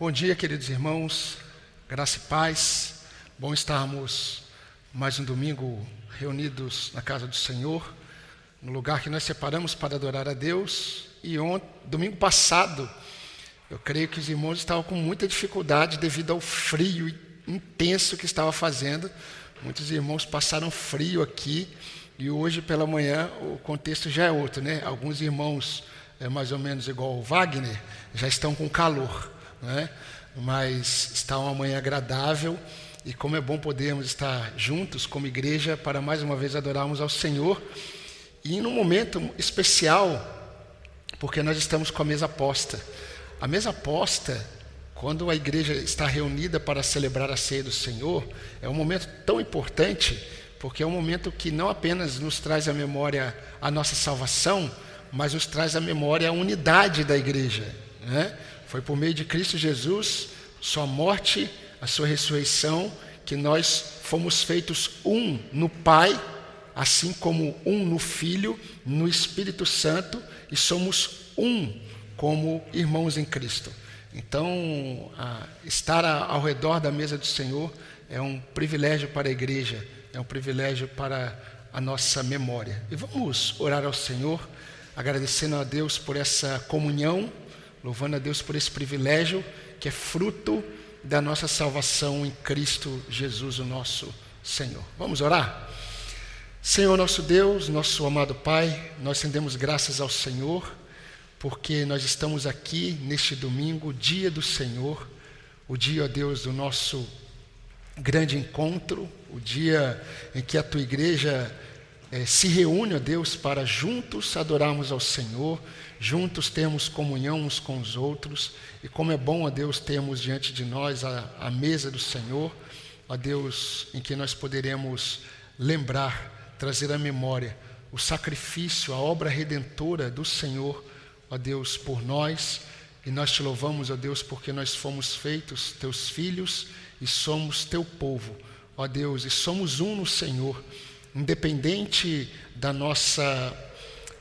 Bom dia, queridos irmãos, graça e paz. Bom estarmos mais um domingo reunidos na casa do Senhor, no lugar que nós separamos para adorar a Deus. E ontem, domingo passado, eu creio que os irmãos estavam com muita dificuldade devido ao frio intenso que estava fazendo. Muitos irmãos passaram frio aqui e hoje pela manhã o contexto já é outro, né? Alguns irmãos, é mais ou menos igual o Wagner, já estão com calor, né? Mas está uma manhã agradável e como é bom podermos estar juntos como igreja para mais uma vez adorarmos ao Senhor e num momento especial, porque nós estamos com a mesa posta. A mesa posta, quando a igreja está reunida para celebrar a ceia do Senhor, é um momento tão importante porque é um momento que não apenas nos traz à memória a nossa salvação, mas nos traz à memória a unidade da igreja. Né? Foi por meio de Cristo Jesus, sua morte, a sua ressurreição, que nós fomos feitos um no Pai, assim como um no Filho, no Espírito Santo, e somos um como irmãos em Cristo. Então, estar ao redor da mesa do Senhor é um privilégio para a igreja é um privilégio para a nossa memória. E vamos orar ao Senhor, agradecendo a Deus por essa comunhão, louvando a Deus por esse privilégio que é fruto da nossa salvação em Cristo Jesus, o nosso Senhor. Vamos orar? Senhor nosso Deus, nosso amado Pai, nós rendemos graças ao Senhor, porque nós estamos aqui neste domingo, dia do Senhor, o dia, ó Deus, do nosso grande encontro, o dia em que a tua igreja eh, se reúne, ó Deus, para juntos adorarmos ao Senhor, juntos termos comunhão uns com os outros, e como é bom, ó Deus, termos diante de nós a, a mesa do Senhor, ó Deus, em que nós poderemos lembrar, trazer à memória o sacrifício, a obra redentora do Senhor, ó Deus, por nós, e nós te louvamos, ó Deus, porque nós fomos feitos teus filhos e somos teu povo, ó Deus, e somos um no Senhor, independente da nossa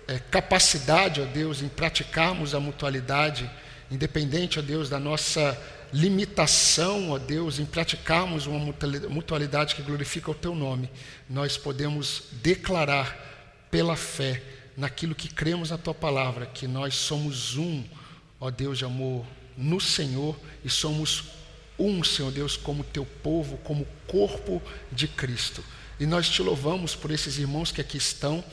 é, capacidade, ó Deus, em praticarmos a mutualidade, independente, ó Deus, da nossa limitação, ó Deus, em praticarmos uma mutualidade que glorifica o teu nome, nós podemos declarar pela fé naquilo que cremos na tua palavra, que nós somos um, ó Deus de amor, no Senhor e somos um, Senhor Deus, como teu povo, como corpo de Cristo. E nós te louvamos por esses irmãos que aqui estão.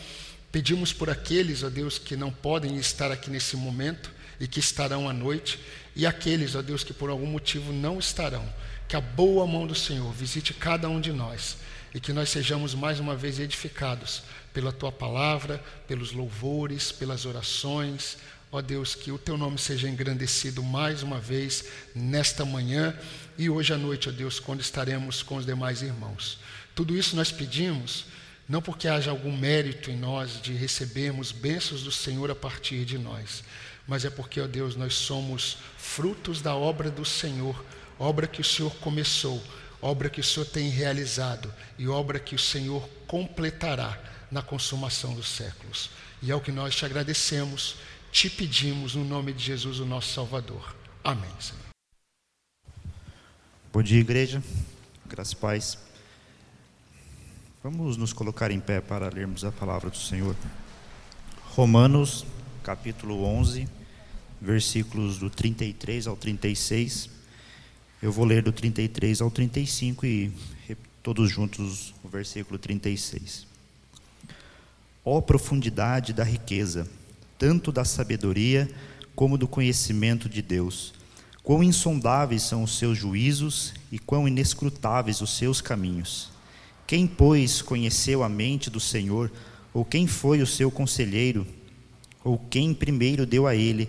Pedimos por aqueles, ó Deus, que não podem estar aqui nesse momento e que estarão à noite, e aqueles, ó Deus, que por algum motivo não estarão. Que a boa mão do Senhor visite cada um de nós e que nós sejamos mais uma vez edificados pela tua palavra, pelos louvores, pelas orações, Ó Deus, que o teu nome seja engrandecido mais uma vez nesta manhã e hoje à noite, ó Deus, quando estaremos com os demais irmãos. Tudo isso nós pedimos, não porque haja algum mérito em nós de recebermos bênçãos do Senhor a partir de nós, mas é porque, ó Deus, nós somos frutos da obra do Senhor, obra que o Senhor começou, obra que o Senhor tem realizado e obra que o Senhor completará na consumação dos séculos. E é o que nós te agradecemos te pedimos no nome de Jesus, o nosso Salvador. Amém, Senhor. Bom dia, igreja. Graças e paz. Vamos nos colocar em pé para lermos a palavra do Senhor. Romanos, capítulo 11, versículos do 33 ao 36. Eu vou ler do 33 ao 35 e todos juntos o versículo 36. Ó oh, profundidade da riqueza! tanto da sabedoria como do conhecimento de Deus. Quão insondáveis são os seus juízos e quão inescrutáveis os seus caminhos. Quem, pois, conheceu a mente do Senhor, ou quem foi o seu conselheiro, ou quem primeiro deu a ele,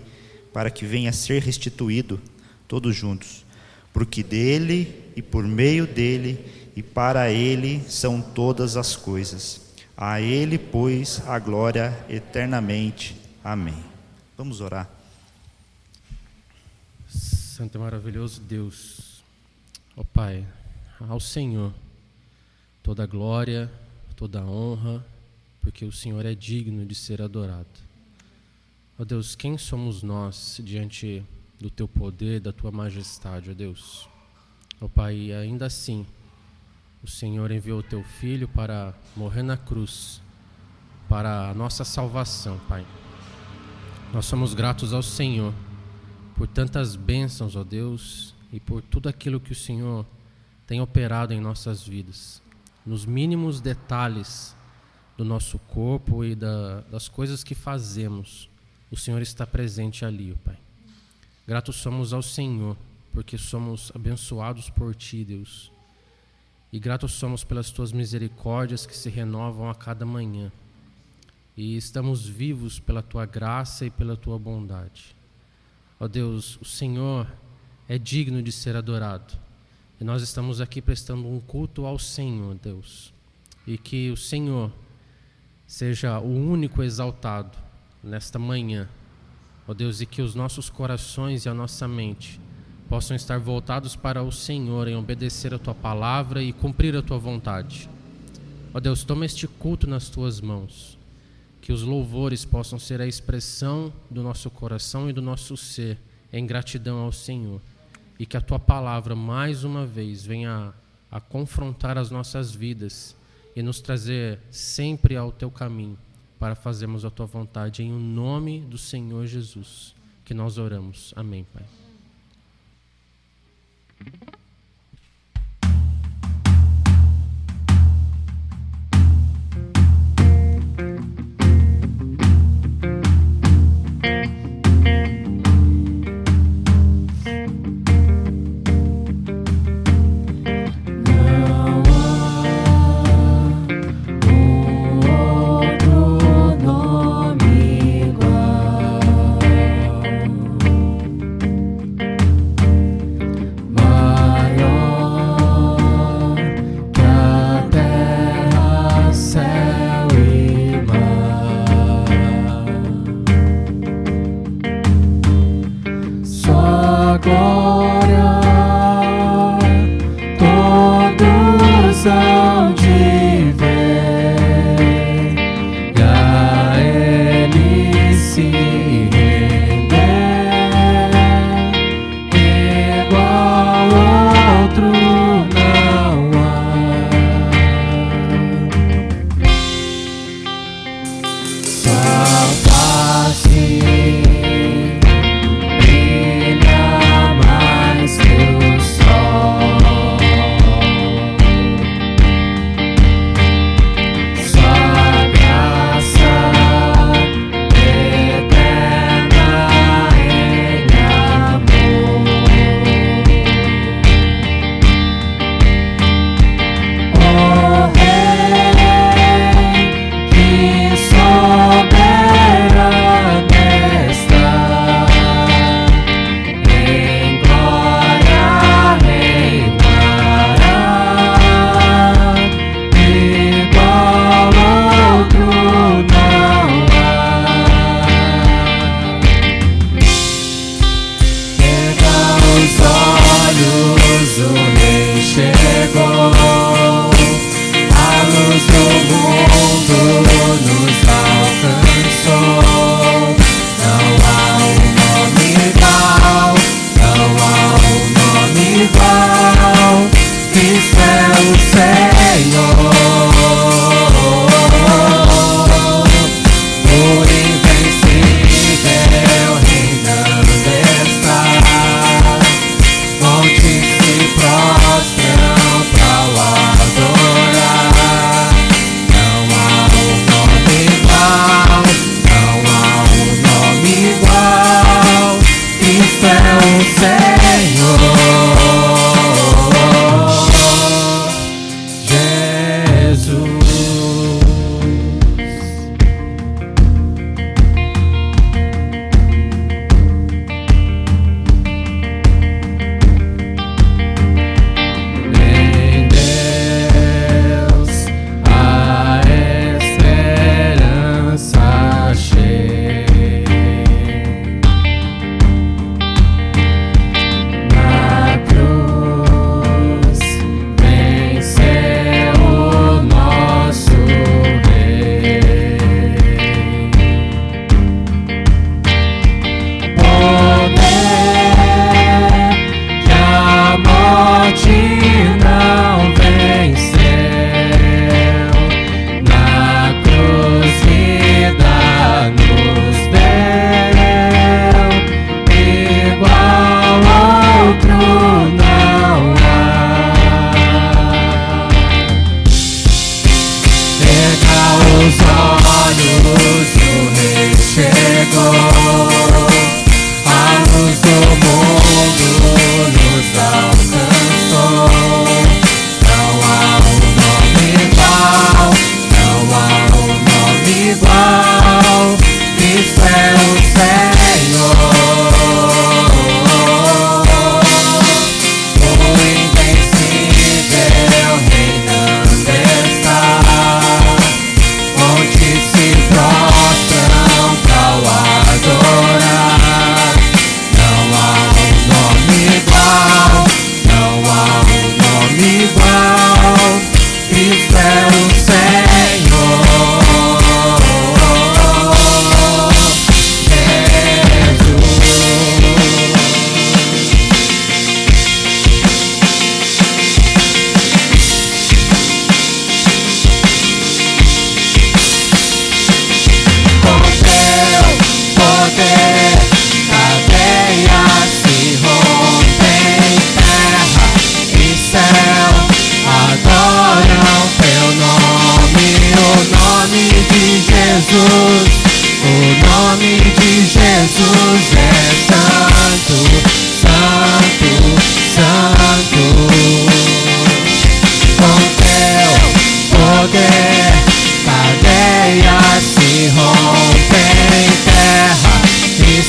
para que venha a ser restituído, todos juntos? Porque dele e por meio dele e para ele são todas as coisas. A ele, pois, a glória eternamente. Amém. Vamos orar. Santo e maravilhoso Deus, ó Pai, ao Senhor toda glória, toda honra, porque o Senhor é digno de ser adorado. Ó Deus, quem somos nós diante do teu poder, da tua majestade, ó Deus. Ó Pai, ainda assim, o Senhor enviou o teu filho para morrer na cruz, para a nossa salvação, Pai. Nós somos gratos ao Senhor por tantas bênçãos, ó Deus, e por tudo aquilo que o Senhor tem operado em nossas vidas, nos mínimos detalhes do nosso corpo e da, das coisas que fazemos. O Senhor está presente ali, Pai. Gratos somos ao Senhor, porque somos abençoados por Ti, Deus. E gratos somos pelas Tuas misericórdias que se renovam a cada manhã. E estamos vivos pela Tua graça e pela Tua bondade. Ó Deus, o Senhor é digno de ser adorado. E nós estamos aqui prestando um culto ao Senhor, Deus. E que o Senhor seja o único exaltado nesta manhã. Ó Deus, e que os nossos corações e a nossa mente possam estar voltados para o Senhor em obedecer a tua palavra e cumprir a tua vontade. Ó Deus, toma este culto nas tuas mãos que os louvores possam ser a expressão do nosso coração e do nosso ser em gratidão ao Senhor. E que a tua palavra, mais uma vez, venha a, confrontar as nossas vidas e nos trazer sempre ao teu caminho para fazermos a tua vontade. Em o nome do Senhor Jesus que nós oramos. Amém, Pai.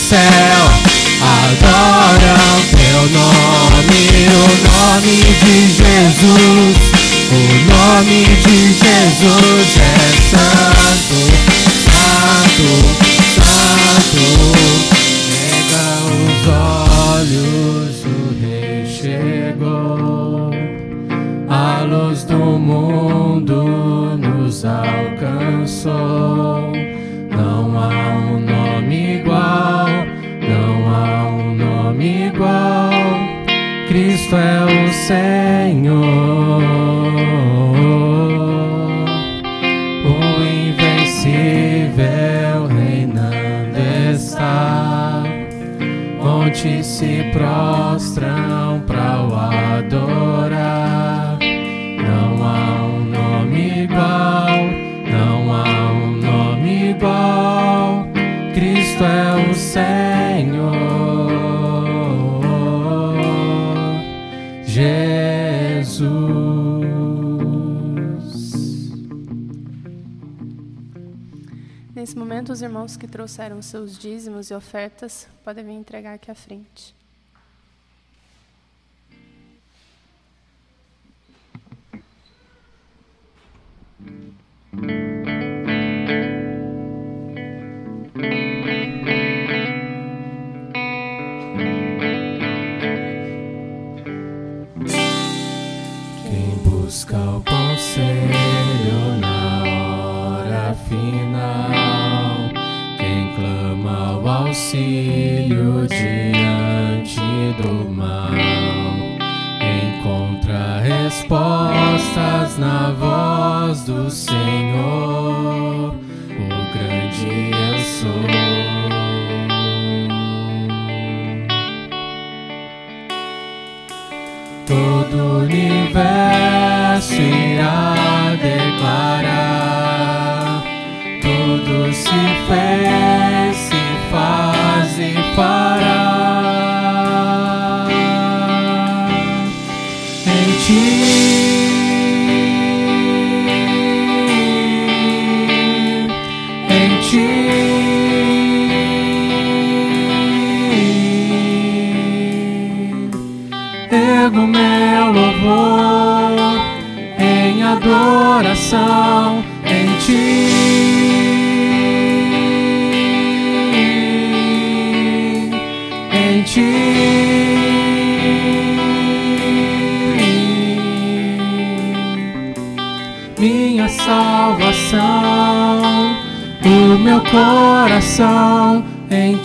céu adoram teu nome, o nome de Jesus, o nome de Jesus. Trouxeram seus dízimos e ofertas podem vir entregar aqui à frente.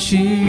Ti.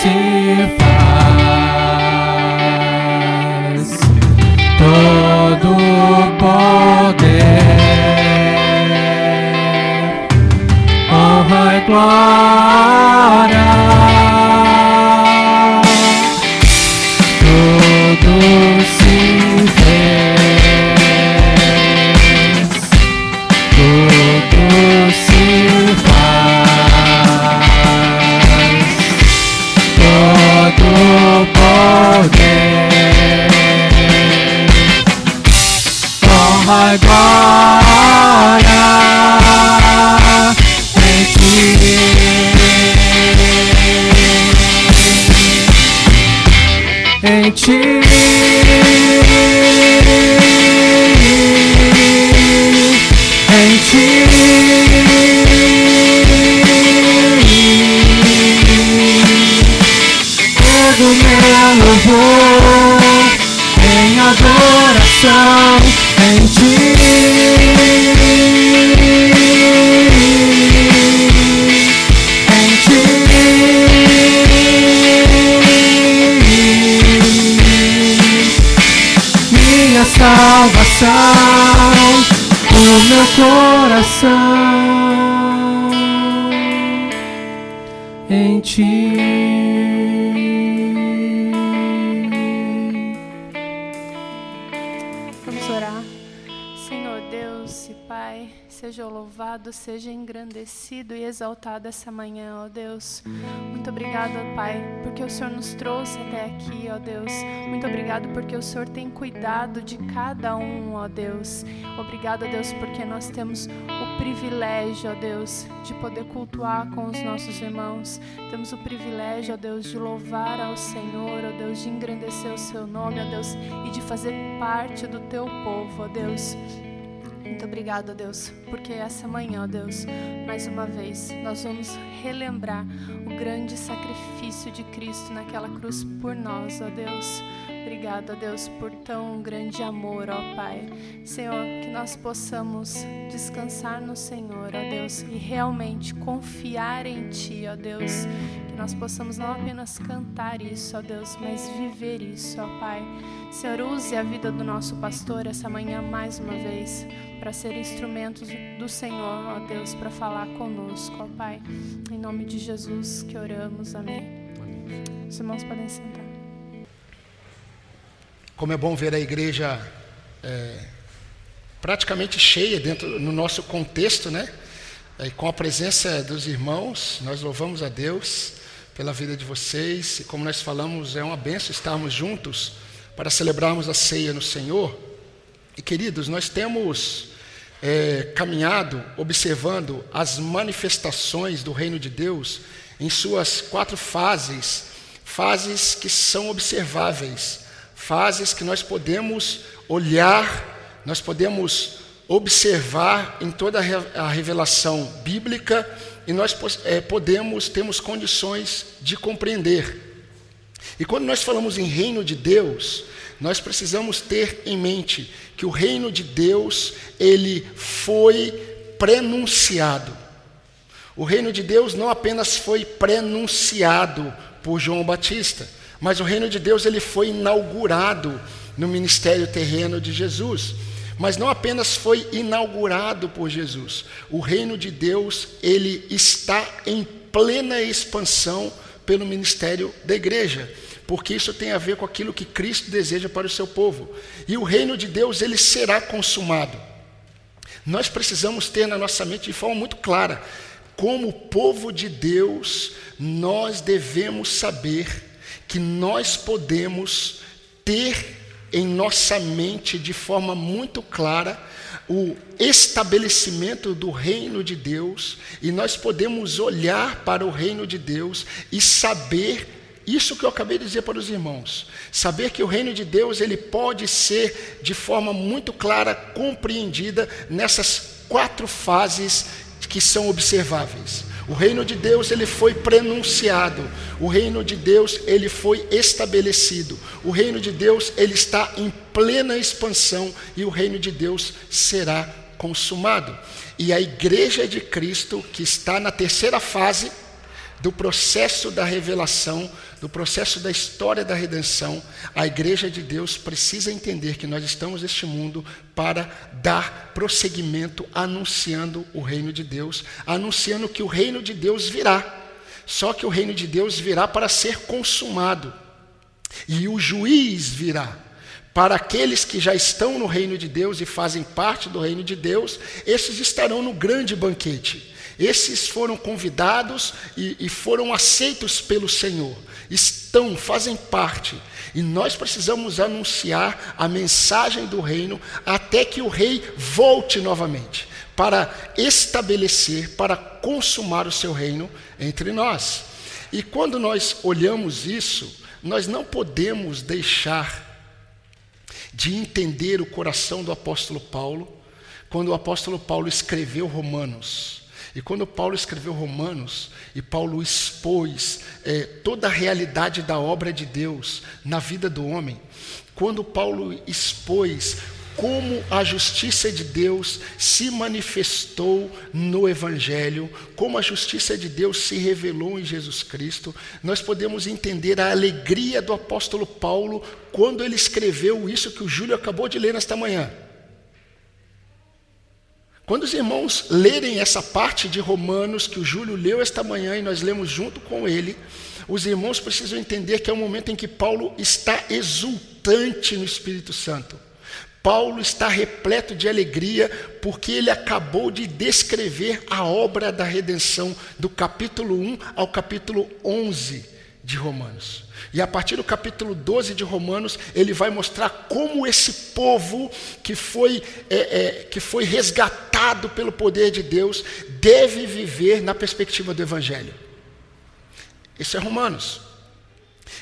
Se faz, todo poder, honra e glória. Engrandecido e exaltado essa manhã, ó Deus. Muito obrigado, ó Pai, porque o Senhor nos trouxe até aqui, ó Deus. Muito obrigado porque o Senhor tem cuidado de cada um, ó Deus. Obrigado, ó Deus, porque nós temos o privilégio, ó Deus, de poder cultuar com os nossos irmãos. Temos o privilégio, ó Deus, de louvar ao Senhor, ó Deus, de engrandecer o seu nome, ó Deus, e de fazer parte do teu povo, ó Deus. Muito obrigado, Deus, porque essa manhã, ó Deus, mais uma vez, nós vamos relembrar o grande sacrifício de Cristo naquela cruz por nós, ó Deus. Obrigado, ó Deus, por tão grande amor, ó Pai. Senhor, que nós possamos descansar no Senhor, ó Deus, e realmente confiar em Ti, ó Deus. Que nós possamos não apenas cantar isso, ó Deus, mas viver isso, ó Pai. Senhor, use a vida do nosso pastor essa manhã mais uma vez para ser instrumentos do Senhor, ó Deus, para falar conosco, ó Pai. Em nome de Jesus que oramos, amém. Os irmãos podem sentar. Como é bom ver a igreja é, praticamente cheia dentro no nosso contexto, né? E com a presença dos irmãos, nós louvamos a Deus pela vida de vocês. E como nós falamos, é uma benção estarmos juntos para celebrarmos a ceia no Senhor. E queridos, nós temos é, caminhado observando as manifestações do reino de Deus em suas quatro fases, fases que são observáveis, fases que nós podemos olhar, nós podemos observar em toda a revelação bíblica e nós é, podemos, temos condições de compreender. E quando nós falamos em reino de Deus, nós precisamos ter em mente que o reino de Deus, ele foi prenunciado. O reino de Deus não apenas foi prenunciado por João Batista, mas o reino de Deus ele foi inaugurado no ministério terreno de Jesus. Mas não apenas foi inaugurado por Jesus. O reino de Deus, ele está em plena expansão pelo ministério da igreja, porque isso tem a ver com aquilo que Cristo deseja para o seu povo. E o reino de Deus, ele será consumado. Nós precisamos ter na nossa mente de forma muito clara, como povo de Deus, nós devemos saber que nós podemos ter em nossa mente de forma muito clara o estabelecimento do reino de Deus, e nós podemos olhar para o reino de Deus e saber isso que eu acabei de dizer para os irmãos, saber que o reino de Deus ele pode ser de forma muito clara compreendida nessas quatro fases que são observáveis. O reino de Deus ele foi prenunciado, o reino de Deus ele foi estabelecido, o reino de Deus ele está em plena expansão e o reino de Deus será consumado. E a igreja de Cristo que está na terceira fase do processo da revelação, do processo da história da redenção, a igreja de Deus precisa entender que nós estamos neste mundo para dar prosseguimento anunciando o reino de Deus, anunciando que o reino de Deus virá. Só que o reino de Deus virá para ser consumado. E o juiz virá. Para aqueles que já estão no reino de Deus e fazem parte do reino de Deus, esses estarão no grande banquete. Esses foram convidados e, e foram aceitos pelo Senhor. Estão, fazem parte. E nós precisamos anunciar a mensagem do reino até que o rei volte novamente para estabelecer, para consumar o seu reino entre nós. E quando nós olhamos isso, nós não podemos deixar de entender o coração do apóstolo Paulo, quando o apóstolo Paulo escreveu Romanos. E quando Paulo escreveu Romanos, e Paulo expôs é, toda a realidade da obra de Deus na vida do homem, quando Paulo expôs como a justiça de Deus se manifestou no Evangelho, como a justiça de Deus se revelou em Jesus Cristo, nós podemos entender a alegria do apóstolo Paulo quando ele escreveu isso que o Júlio acabou de ler nesta manhã. Quando os irmãos lerem essa parte de Romanos que o Júlio leu esta manhã e nós lemos junto com ele, os irmãos precisam entender que é o momento em que Paulo está exultante no Espírito Santo. Paulo está repleto de alegria porque ele acabou de descrever a obra da redenção do capítulo 1 ao capítulo 11 de Romanos. E a partir do capítulo 12 de Romanos, ele vai mostrar como esse povo que foi, é, é, que foi resgatado pelo poder de Deus deve viver na perspectiva do Evangelho. Isso é Romanos.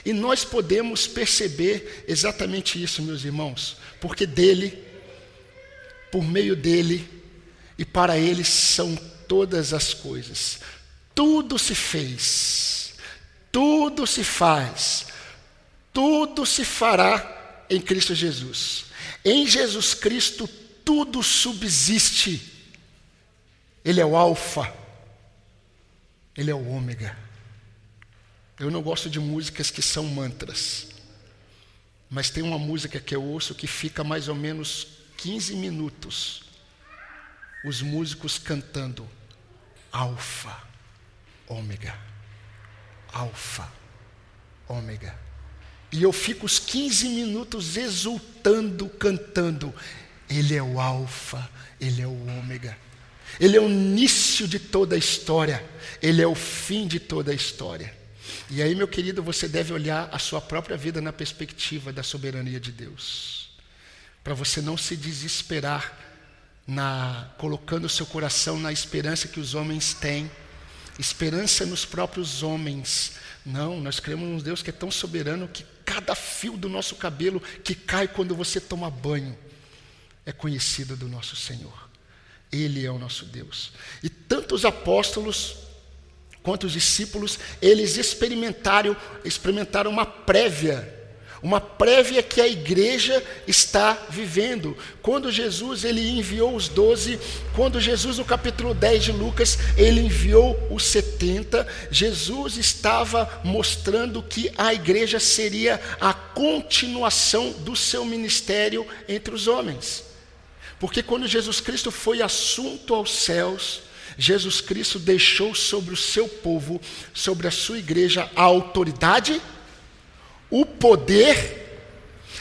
E nós podemos perceber exatamente isso, meus irmãos, porque dele, por meio dele e para ele são todas as coisas. Tudo se fez tudo se faz, tudo se fará em Cristo Jesus. Em Jesus Cristo tudo subsiste. Ele é o Alfa, Ele é o Ômega. Eu não gosto de músicas que são mantras, mas tem uma música que eu ouço que fica mais ou menos 15 minutos, os músicos cantando Alfa, Ômega. Alfa, Ômega. E eu fico os 15 minutos exultando, cantando. Ele é o Alfa, Ele é o Ômega. Ele é o início de toda a história. Ele é o fim de toda a história. E aí, meu querido, você deve olhar a sua própria vida na perspectiva da soberania de Deus. Para você não se desesperar na colocando o seu coração na esperança que os homens têm esperança nos próprios homens. Não, nós cremos num Deus que é tão soberano que cada fio do nosso cabelo que cai quando você toma banho é conhecido do nosso Senhor. Ele é o nosso Deus. E tanto os apóstolos quanto os discípulos, eles experimentaram, experimentaram uma prévia uma prévia que a igreja está vivendo. Quando Jesus ele enviou os doze, quando Jesus no capítulo 10 de Lucas, ele enviou os 70, Jesus estava mostrando que a igreja seria a continuação do seu ministério entre os homens. Porque quando Jesus Cristo foi assunto aos céus, Jesus Cristo deixou sobre o seu povo, sobre a sua igreja, a autoridade, o poder,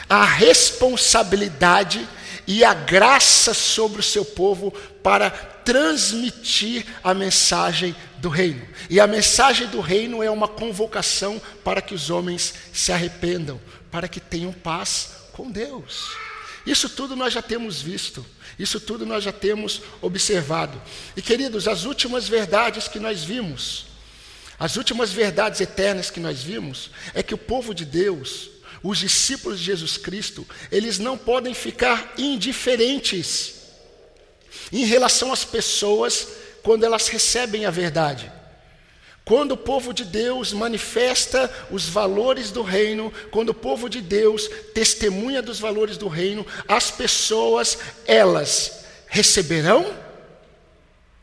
a responsabilidade e a graça sobre o seu povo para transmitir a mensagem do reino. E a mensagem do reino é uma convocação para que os homens se arrependam, para que tenham paz com Deus. Isso tudo nós já temos visto. Isso tudo nós já temos observado. E queridos, as últimas verdades que nós vimos, as últimas verdades eternas que nós vimos, é que o povo de Deus, os discípulos de Jesus Cristo, eles não podem ficar indiferentes em relação às pessoas quando elas recebem a verdade. Quando o povo de Deus manifesta os valores do reino, quando o povo de Deus testemunha dos valores do reino, as pessoas, elas receberão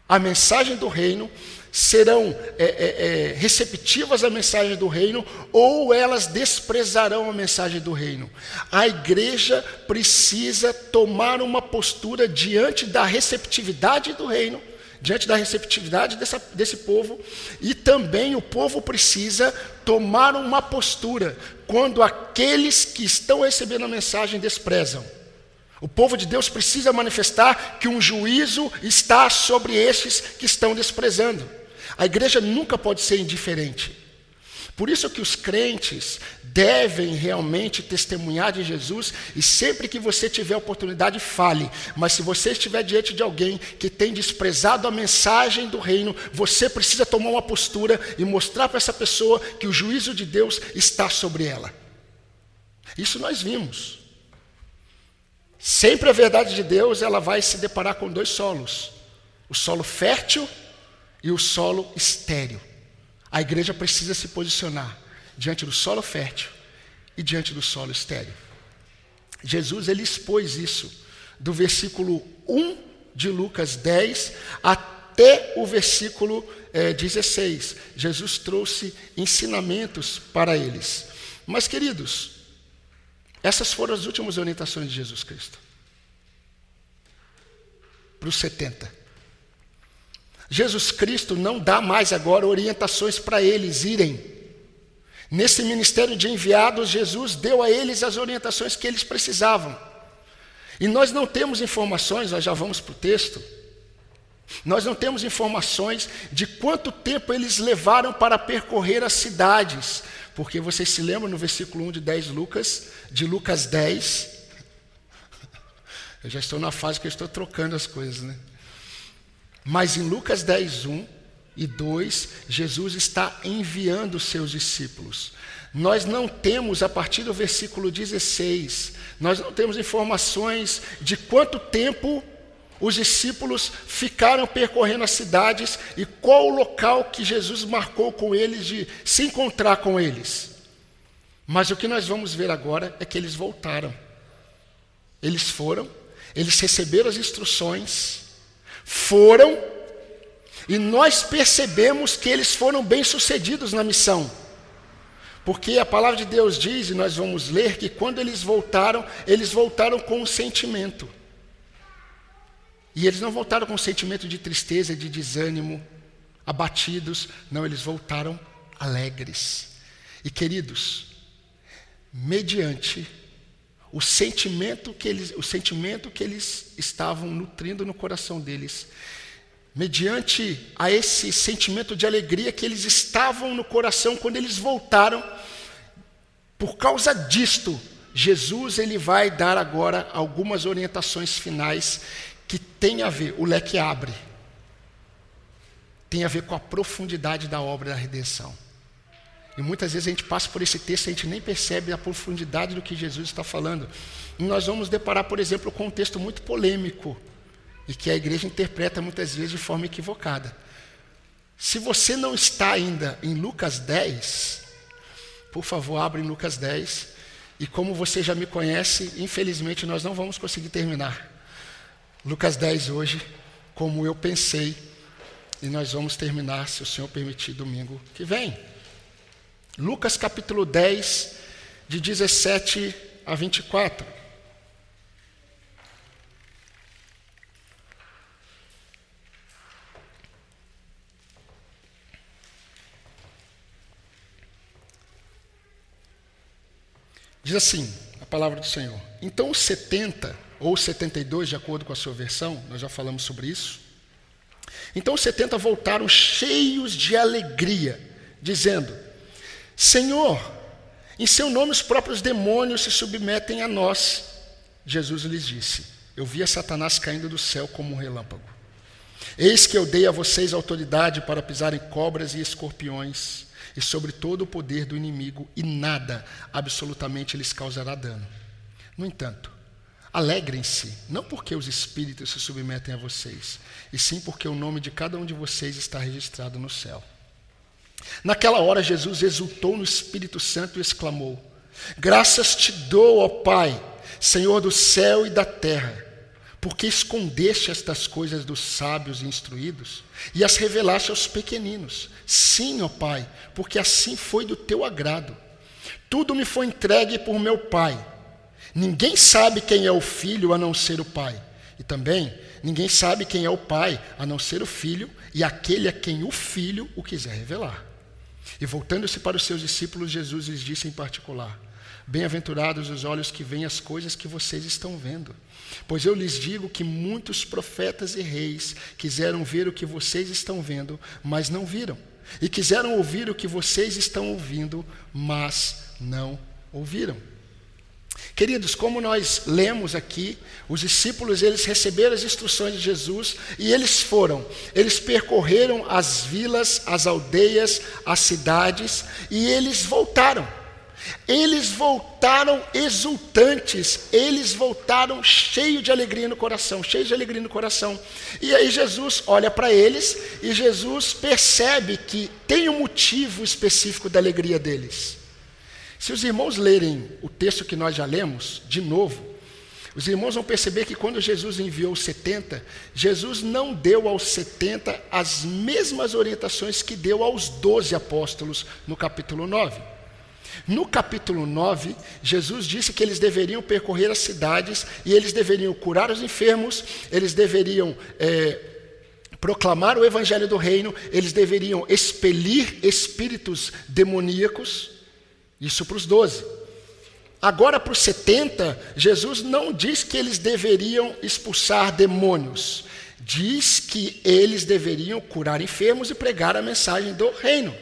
a mensagem do reino, serão é, é, é, receptivas à mensagem do reino, ou elas desprezarão a mensagem do reino. A igreja precisa tomar uma postura diante da receptividade do reino diante da receptividade dessa, desse povo, e também o povo precisa tomar uma postura quando aqueles que estão recebendo a mensagem desprezam. O povo de Deus precisa manifestar que um juízo está sobre esses que estão desprezando. A igreja nunca pode ser indiferente. Por isso que os crentes devem realmente testemunhar de Jesus e sempre que você tiver oportunidade, fale. Mas se você estiver diante de alguém que tem desprezado a mensagem do reino, você precisa tomar uma postura e mostrar para essa pessoa que o juízo de Deus está sobre ela. Isso nós vimos. Sempre a verdade de Deus, ela vai se deparar com dois solos: o solo fértil e o solo estéril. A igreja precisa se posicionar diante do solo fértil e diante do solo estéril. Jesus ele expôs isso do versículo 1 de Lucas 10 até o versículo é, 16. Jesus trouxe ensinamentos para eles. Mas, queridos, essas foram as últimas orientações de Jesus Cristo. Para os 70. Jesus Cristo não dá mais agora orientações para eles irem. Nesse ministério de enviados, Jesus deu a eles as orientações que eles precisavam. E nós não temos informações, nós já vamos para o texto. Nós não temos informações de quanto tempo eles levaram para percorrer as cidades, porque vocês se lembram no versículo 1 de 10 Lucas, de Lucas 10. Eu já estou na fase que eu estou trocando as coisas, né? Mas em Lucas 10, 1 e 2, Jesus está enviando os seus discípulos. Nós não temos, a partir do versículo 16, nós não temos informações de quanto tempo os discípulos ficaram percorrendo as cidades e qual o local que Jesus marcou com eles de se encontrar com eles. Mas o que nós vamos ver agora é que eles voltaram. Eles foram, eles receberam as instruções, foram, e nós percebemos que eles foram bem-sucedidos na missão. Porque a palavra de Deus diz, e nós vamos ler, que quando eles voltaram, eles voltaram com um sentimento. E eles não voltaram com um sentimento de tristeza, de desânimo, abatidos. Não, eles voltaram alegres. E queridos, mediante o sentimento que eles, o sentimento que eles estavam nutrindo no coração deles, mediante a esse sentimento de alegria que eles estavam no coração quando eles voltaram, por causa disto, Jesus ele vai dar agora algumas orientações finais que tem a ver, o leque abre, tem a ver com a profundidade da obra da redenção. E muitas vezes a gente passa por esse texto e a gente nem percebe a profundidade do que Jesus está falando. E nós vamos deparar, por exemplo, com um texto muito polêmico e que a igreja interpreta muitas vezes de forma equivocada. Se você não está ainda em Lucas 10, por favor, abra em Lucas 10. E como você já me conhece, infelizmente nós não vamos conseguir terminar Lucas 10 hoje, como eu pensei, e nós vamos terminar, se o Senhor permitir, domingo que vem. Lucas capítulo 10, de 17 a 24. Diz assim a palavra do Senhor. Então, os 70 ou 72, de acordo com a sua versão, nós já falamos sobre isso. Então, os 70 voltaram cheios de alegria, dizendo: Senhor, em seu nome os próprios demônios se submetem a nós. Jesus lhes disse: Eu via Satanás caindo do céu como um relâmpago. Eis que eu dei a vocês autoridade para pisarem cobras e escorpiões e sobre todo o poder do inimigo, e nada absolutamente lhes causará dano. No entanto, alegrem-se, não porque os espíritos se submetem a vocês, e sim porque o nome de cada um de vocês está registrado no céu. Naquela hora, Jesus exultou no Espírito Santo e exclamou: Graças te dou, ó Pai, Senhor do céu e da terra porque escondeste estas coisas dos sábios e instruídos e as revelaste aos pequeninos. Sim, ó Pai, porque assim foi do teu agrado. Tudo me foi entregue por meu Pai. Ninguém sabe quem é o filho a não ser o Pai. E também ninguém sabe quem é o Pai a não ser o filho e aquele a quem o filho o quiser revelar. E voltando-se para os seus discípulos, Jesus lhes disse em particular: Bem-aventurados os olhos que veem as coisas que vocês estão vendo. Pois eu lhes digo que muitos profetas e reis quiseram ver o que vocês estão vendo, mas não viram. E quiseram ouvir o que vocês estão ouvindo, mas não ouviram. Queridos, como nós lemos aqui, os discípulos eles receberam as instruções de Jesus e eles foram. Eles percorreram as vilas, as aldeias, as cidades e eles voltaram. Eles voltaram exultantes, eles voltaram cheios de alegria no coração, cheios de alegria no coração. E aí Jesus olha para eles e Jesus percebe que tem um motivo específico da alegria deles. Se os irmãos lerem o texto que nós já lemos, de novo, os irmãos vão perceber que quando Jesus enviou os 70, Jesus não deu aos 70 as mesmas orientações que deu aos 12 apóstolos no capítulo 9. No capítulo 9, Jesus disse que eles deveriam percorrer as cidades e eles deveriam curar os enfermos, eles deveriam é, proclamar o evangelho do reino, eles deveriam expelir espíritos demoníacos, isso para os doze. Agora, para os 70, Jesus não diz que eles deveriam expulsar demônios, diz que eles deveriam curar enfermos e pregar a mensagem do reino.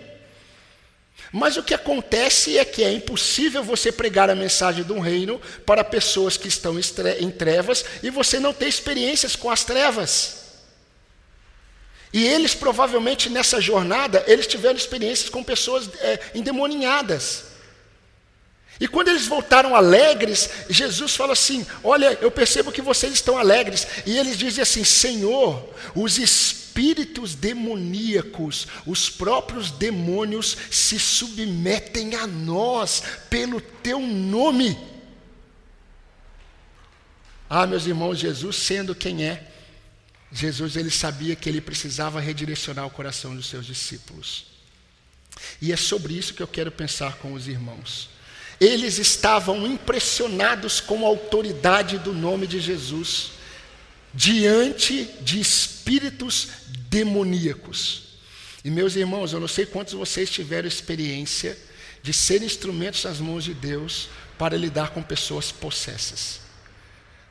Mas o que acontece é que é impossível você pregar a mensagem do reino para pessoas que estão em trevas e você não ter experiências com as trevas. E eles provavelmente nessa jornada, eles tiveram experiências com pessoas é, endemoninhadas. E quando eles voltaram alegres, Jesus fala assim: Olha, eu percebo que vocês estão alegres. E eles dizem assim: Senhor, os espíritos demoníacos, os próprios demônios se submetem a nós pelo teu nome. Ah, meus irmãos, Jesus sendo quem é, Jesus ele sabia que ele precisava redirecionar o coração dos seus discípulos. E é sobre isso que eu quero pensar com os irmãos. Eles estavam impressionados com a autoridade do nome de Jesus diante de espíritos demoníacos. E meus irmãos, eu não sei quantos vocês tiveram experiência de ser instrumentos nas mãos de Deus para lidar com pessoas possessas.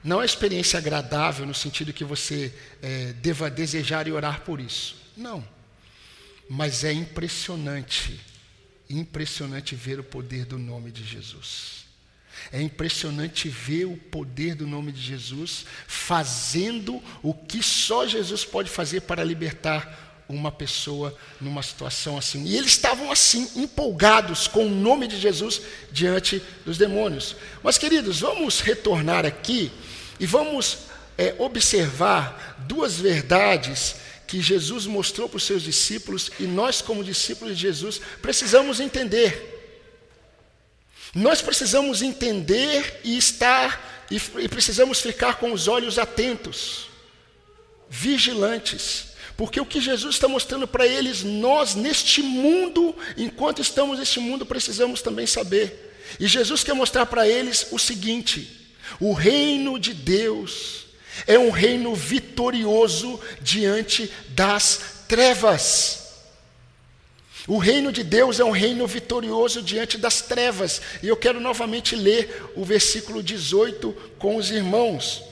Não é experiência agradável no sentido que você é, deva desejar e orar por isso. Não. Mas é impressionante, impressionante ver o poder do nome de Jesus. É impressionante ver o poder do nome de Jesus fazendo o que só Jesus pode fazer para libertar uma pessoa numa situação assim. E eles estavam assim, empolgados com o nome de Jesus diante dos demônios. Mas, queridos, vamos retornar aqui e vamos é, observar duas verdades que Jesus mostrou para os seus discípulos e nós, como discípulos de Jesus, precisamos entender. Nós precisamos entender e estar, e, e precisamos ficar com os olhos atentos, vigilantes, porque o que Jesus está mostrando para eles, nós neste mundo, enquanto estamos neste mundo, precisamos também saber. E Jesus quer mostrar para eles o seguinte: o reino de Deus é um reino vitorioso diante das trevas. O reino de Deus é um reino vitorioso diante das trevas. E eu quero novamente ler o versículo 18 com os irmãos.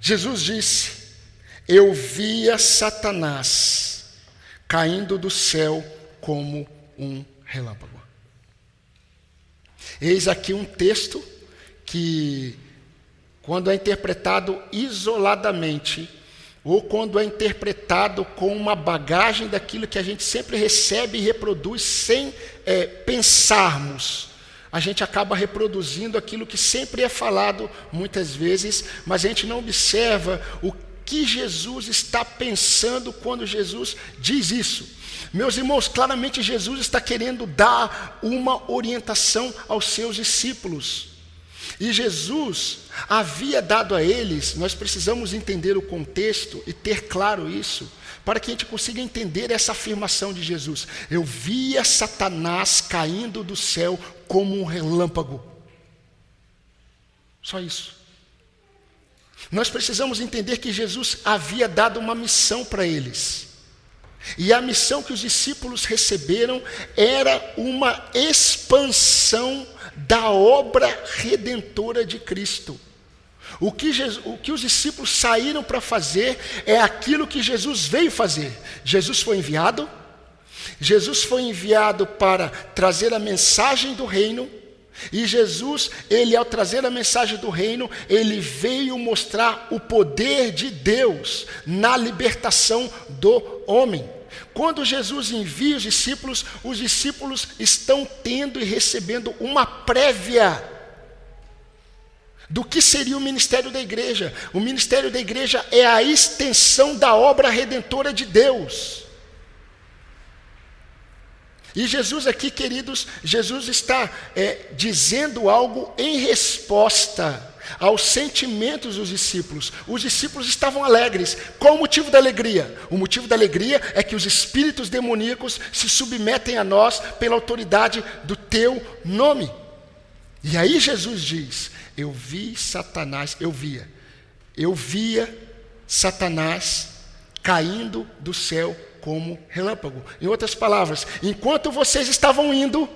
Jesus disse: Eu via Satanás caindo do céu como um relâmpago. Eis aqui um texto que, quando é interpretado isoladamente, ou quando é interpretado com uma bagagem daquilo que a gente sempre recebe e reproduz sem é, pensarmos. A gente acaba reproduzindo aquilo que sempre é falado muitas vezes, mas a gente não observa o que Jesus está pensando quando Jesus diz isso. Meus irmãos, claramente Jesus está querendo dar uma orientação aos seus discípulos. E Jesus havia dado a eles, nós precisamos entender o contexto e ter claro isso, para que a gente consiga entender essa afirmação de Jesus. Eu via Satanás caindo do céu como um relâmpago. Só isso. Nós precisamos entender que Jesus havia dado uma missão para eles. E a missão que os discípulos receberam era uma expansão da obra redentora de Cristo. O que, Jesus, o que os discípulos saíram para fazer é aquilo que Jesus veio fazer. Jesus foi enviado, Jesus foi enviado para trazer a mensagem do reino, e Jesus, ele ao trazer a mensagem do reino, ele veio mostrar o poder de Deus na libertação do homem. Quando Jesus envia os discípulos, os discípulos estão tendo e recebendo uma prévia do que seria o ministério da igreja. O ministério da igreja é a extensão da obra redentora de Deus. E Jesus aqui, queridos, Jesus está é, dizendo algo em resposta aos sentimentos dos discípulos. Os discípulos estavam alegres. Qual o motivo da alegria? O motivo da alegria é que os espíritos demoníacos se submetem a nós pela autoridade do teu nome. E aí Jesus diz: Eu vi Satanás, eu via, eu via Satanás caindo do céu como relâmpago. Em outras palavras, enquanto vocês estavam indo,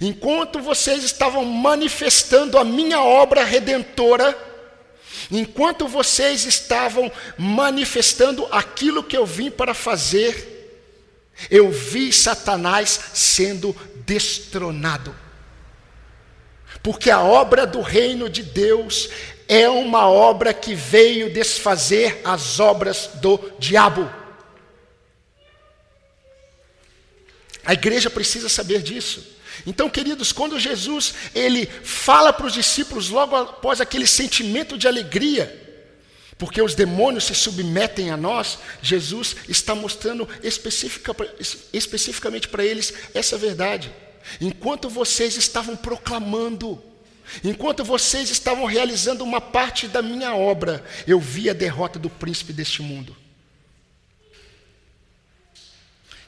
enquanto vocês estavam manifestando a minha obra redentora, enquanto vocês estavam manifestando aquilo que eu vim para fazer, eu vi Satanás sendo destronado. Porque a obra do reino de Deus é uma obra que veio desfazer as obras do diabo. A igreja precisa saber disso. Então, queridos, quando Jesus ele fala para os discípulos logo após aquele sentimento de alegria, porque os demônios se submetem a nós, Jesus está mostrando especifica, especificamente para eles essa verdade. Enquanto vocês estavam proclamando, enquanto vocês estavam realizando uma parte da minha obra, eu vi a derrota do príncipe deste mundo.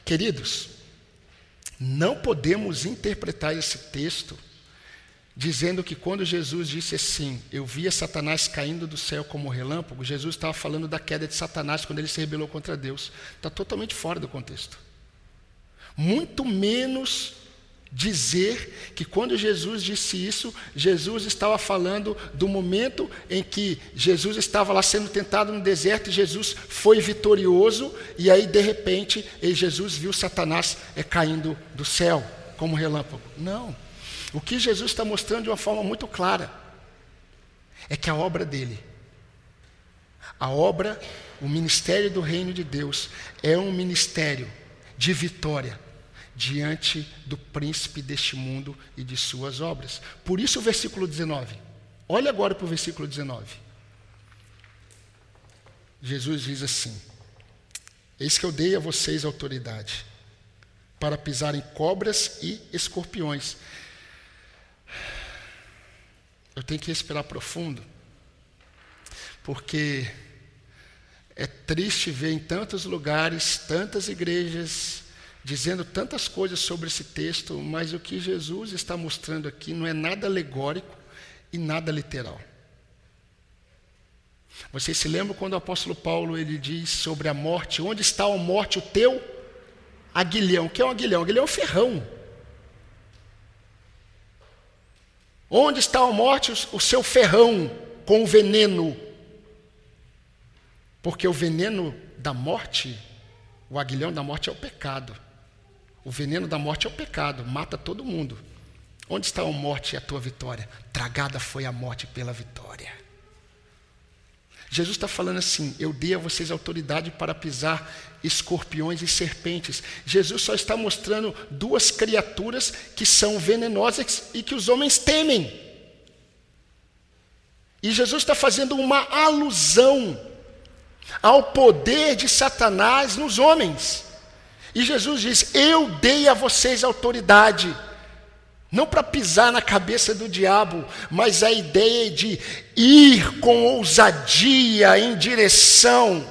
Queridos, não podemos interpretar esse texto dizendo que quando Jesus disse assim, eu via Satanás caindo do céu como relâmpago, Jesus estava falando da queda de Satanás quando ele se rebelou contra Deus. Está totalmente fora do contexto. Muito menos dizer que quando Jesus disse isso, Jesus estava falando do momento em que Jesus estava lá sendo tentado no deserto e Jesus foi vitorioso e aí de repente Jesus viu Satanás é, caindo do céu como relâmpago. Não. O que Jesus está mostrando de uma forma muito clara é que a obra dele, a obra, o ministério do reino de Deus é um ministério de vitória diante do príncipe deste mundo e de suas obras. Por isso o versículo 19. Olha agora para o versículo 19. Jesus diz assim: Eis que eu dei a vocês autoridade para pisarem cobras e escorpiões. Eu tenho que respirar profundo, porque é triste ver em tantos lugares, tantas igrejas, dizendo tantas coisas sobre esse texto, mas o que Jesus está mostrando aqui não é nada alegórico e nada literal. Vocês se lembram quando o apóstolo Paulo ele diz sobre a morte: Onde está a morte, o teu aguilhão? O que é um aguilhão? aguilhão é um ferrão. Onde está a morte, o seu ferrão com o veneno? Porque o veneno da morte, o aguilhão da morte é o pecado. O veneno da morte é o pecado, mata todo mundo. Onde está a morte e a tua vitória? Tragada foi a morte pela vitória. Jesus está falando assim: Eu dei a vocês autoridade para pisar escorpiões e serpentes. Jesus só está mostrando duas criaturas que são venenosas e que os homens temem. E Jesus está fazendo uma alusão ao poder de Satanás nos homens. E Jesus diz: Eu dei a vocês autoridade não para pisar na cabeça do diabo, mas a ideia de ir com ousadia em direção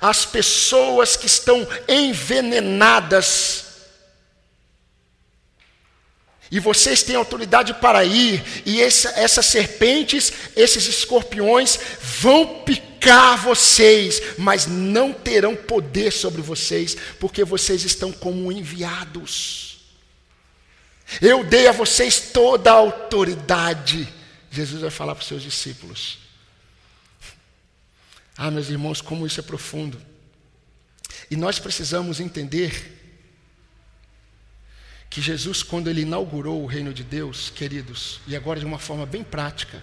às pessoas que estão envenenadas. E vocês têm autoridade para ir, e essa, essas serpentes, esses escorpiões vão picar vocês, mas não terão poder sobre vocês, porque vocês estão como enviados. Eu dei a vocês toda a autoridade. Jesus vai falar para os seus discípulos. Ah, meus irmãos, como isso é profundo. E nós precisamos entender que Jesus, quando ele inaugurou o reino de Deus, queridos, e agora de uma forma bem prática,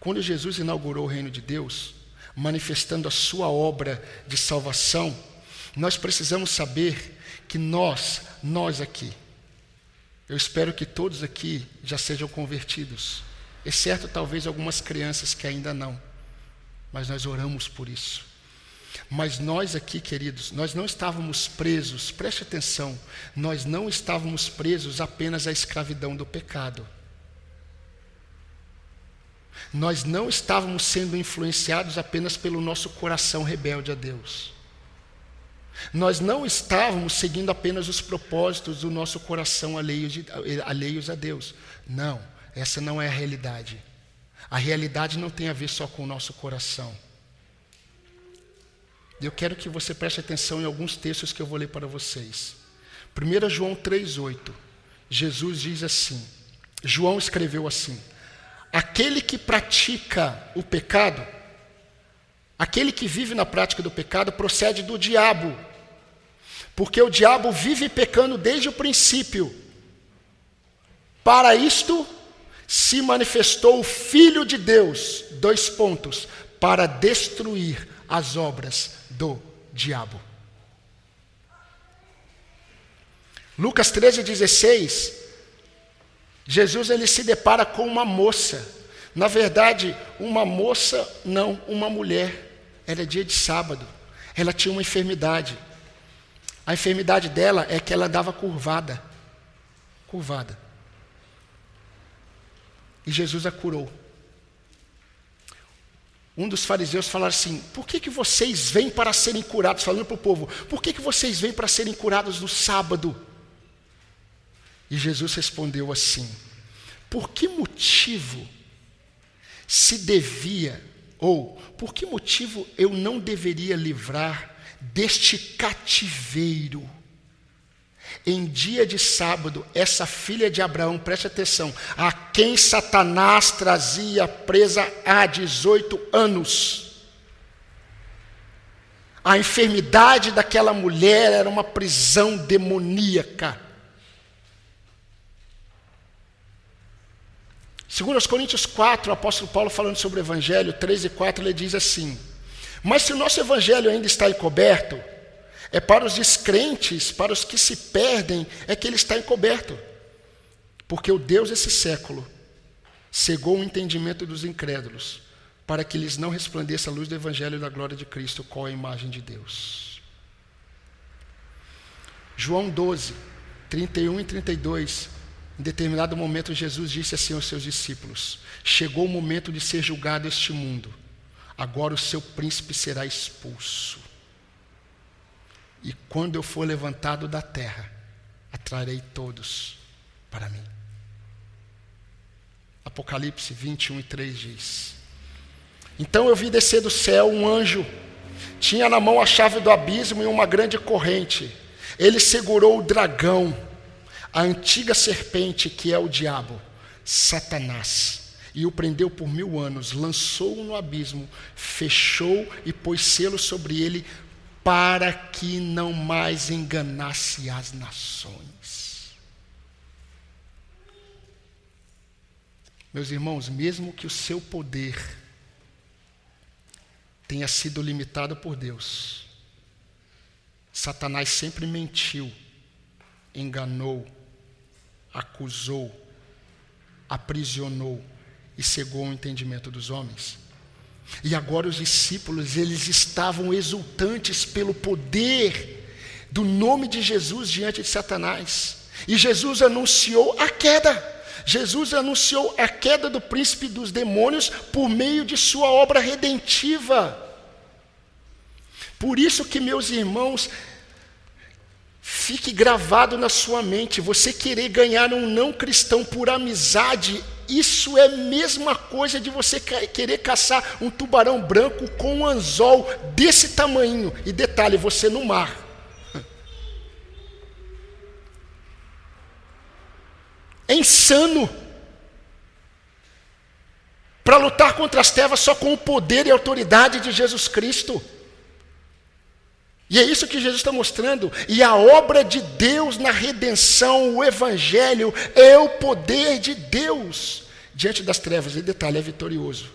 quando Jesus inaugurou o reino de Deus, manifestando a sua obra de salvação, nós precisamos saber que nós, nós aqui, eu espero que todos aqui já sejam convertidos, exceto talvez algumas crianças que ainda não, mas nós oramos por isso. Mas nós aqui, queridos, nós não estávamos presos, preste atenção, nós não estávamos presos apenas à escravidão do pecado. Nós não estávamos sendo influenciados apenas pelo nosso coração rebelde a Deus. Nós não estávamos seguindo apenas os propósitos do nosso coração alheios, a Deus. Não, essa não é a realidade. A realidade não tem a ver só com o nosso coração. Eu quero que você preste atenção em alguns textos que eu vou ler para vocês. 1 João 3,8. Jesus diz assim: João escreveu assim: Aquele que pratica o pecado Aquele que vive na prática do pecado procede do diabo, porque o diabo vive pecando desde o princípio. Para isto se manifestou o Filho de Deus, dois pontos, para destruir as obras do diabo. Lucas 13,16, Jesus ele se depara com uma moça. Na verdade, uma moça, não, uma mulher era dia de sábado. Ela tinha uma enfermidade. A enfermidade dela é que ela dava curvada. Curvada. E Jesus a curou. Um dos fariseus falou assim: Por que, que vocês vêm para serem curados? Falando para o povo: Por que, que vocês vêm para serem curados no sábado? E Jesus respondeu assim: Por que motivo se devia ou, por que motivo eu não deveria livrar deste cativeiro? Em dia de sábado, essa filha de Abraão, preste atenção, a quem Satanás trazia presa há 18 anos. A enfermidade daquela mulher era uma prisão demoníaca. Segundo os Coríntios 4, o apóstolo Paulo falando sobre o evangelho, 3 e 4, ele diz assim: Mas se o nosso evangelho ainda está encoberto, é para os descrentes, para os que se perdem, é que ele está encoberto. Porque o Deus desse século cegou o entendimento dos incrédulos, para que lhes não resplandeça a luz do evangelho da glória de Cristo, qual é a imagem de Deus. João 12, 31 e 32 em determinado momento, Jesus disse assim aos seus discípulos: Chegou o momento de ser julgado este mundo, agora o seu príncipe será expulso. E quando eu for levantado da terra, atrarei todos para mim. Apocalipse 21 e 3 diz: Então eu vi descer do céu um anjo, tinha na mão a chave do abismo e uma grande corrente. Ele segurou o dragão, a antiga serpente que é o diabo, Satanás e o prendeu por mil anos, lançou-o no abismo, fechou e pôs selo sobre ele, para que não mais enganasse as nações. Meus irmãos, mesmo que o seu poder tenha sido limitado por Deus, Satanás sempre mentiu, enganou, acusou, aprisionou e cegou o entendimento dos homens. E agora os discípulos, eles estavam exultantes pelo poder do nome de Jesus diante de Satanás. E Jesus anunciou a queda. Jesus anunciou a queda do príncipe dos demônios por meio de sua obra redentiva. Por isso que, meus irmãos, fique gravado na sua mente, você querer ganhar um não cristão por amizade isso é a mesma coisa de você querer caçar um tubarão branco com um anzol desse tamanho. E detalhe, você no mar. É insano. Para lutar contra as trevas só com o poder e autoridade de Jesus Cristo. E é isso que Jesus está mostrando. E a obra de Deus na redenção, o Evangelho, é o poder de Deus diante das trevas. E detalhe, é vitorioso.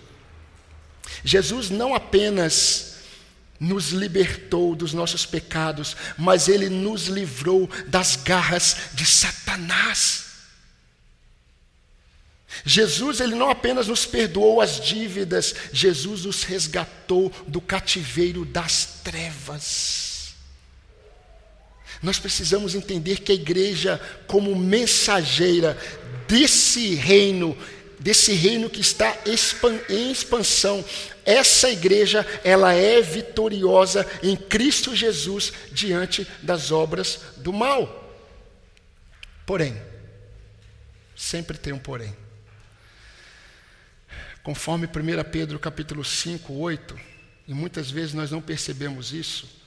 Jesus não apenas nos libertou dos nossos pecados, mas ele nos livrou das garras de Satanás. Jesus, ele não apenas nos perdoou as dívidas, Jesus nos resgatou do cativeiro das trevas. Nós precisamos entender que a igreja, como mensageira desse reino, desse reino que está em expansão, essa igreja, ela é vitoriosa em Cristo Jesus diante das obras do mal. Porém, sempre tem um porém. Conforme 1 Pedro capítulo 5, 8, e muitas vezes nós não percebemos isso,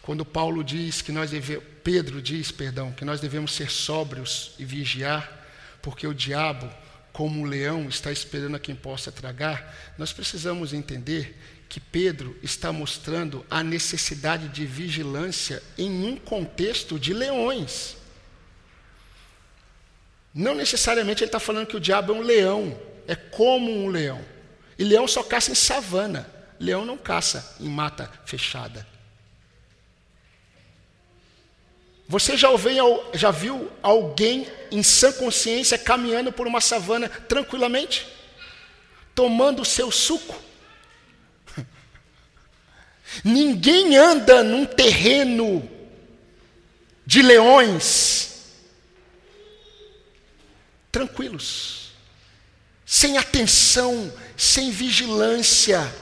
quando Paulo diz que nós devemos, Pedro diz, perdão, que nós devemos ser sóbrios e vigiar, porque o diabo, como um leão, está esperando a quem possa tragar, nós precisamos entender que Pedro está mostrando a necessidade de vigilância em um contexto de leões. Não necessariamente ele está falando que o diabo é um leão, é como um leão. E leão só caça em savana. Leão não caça em mata fechada. Você já, ouviu, já viu alguém em sã consciência caminhando por uma savana tranquilamente? Tomando o seu suco? Ninguém anda num terreno de leões tranquilos sem atenção, sem vigilância.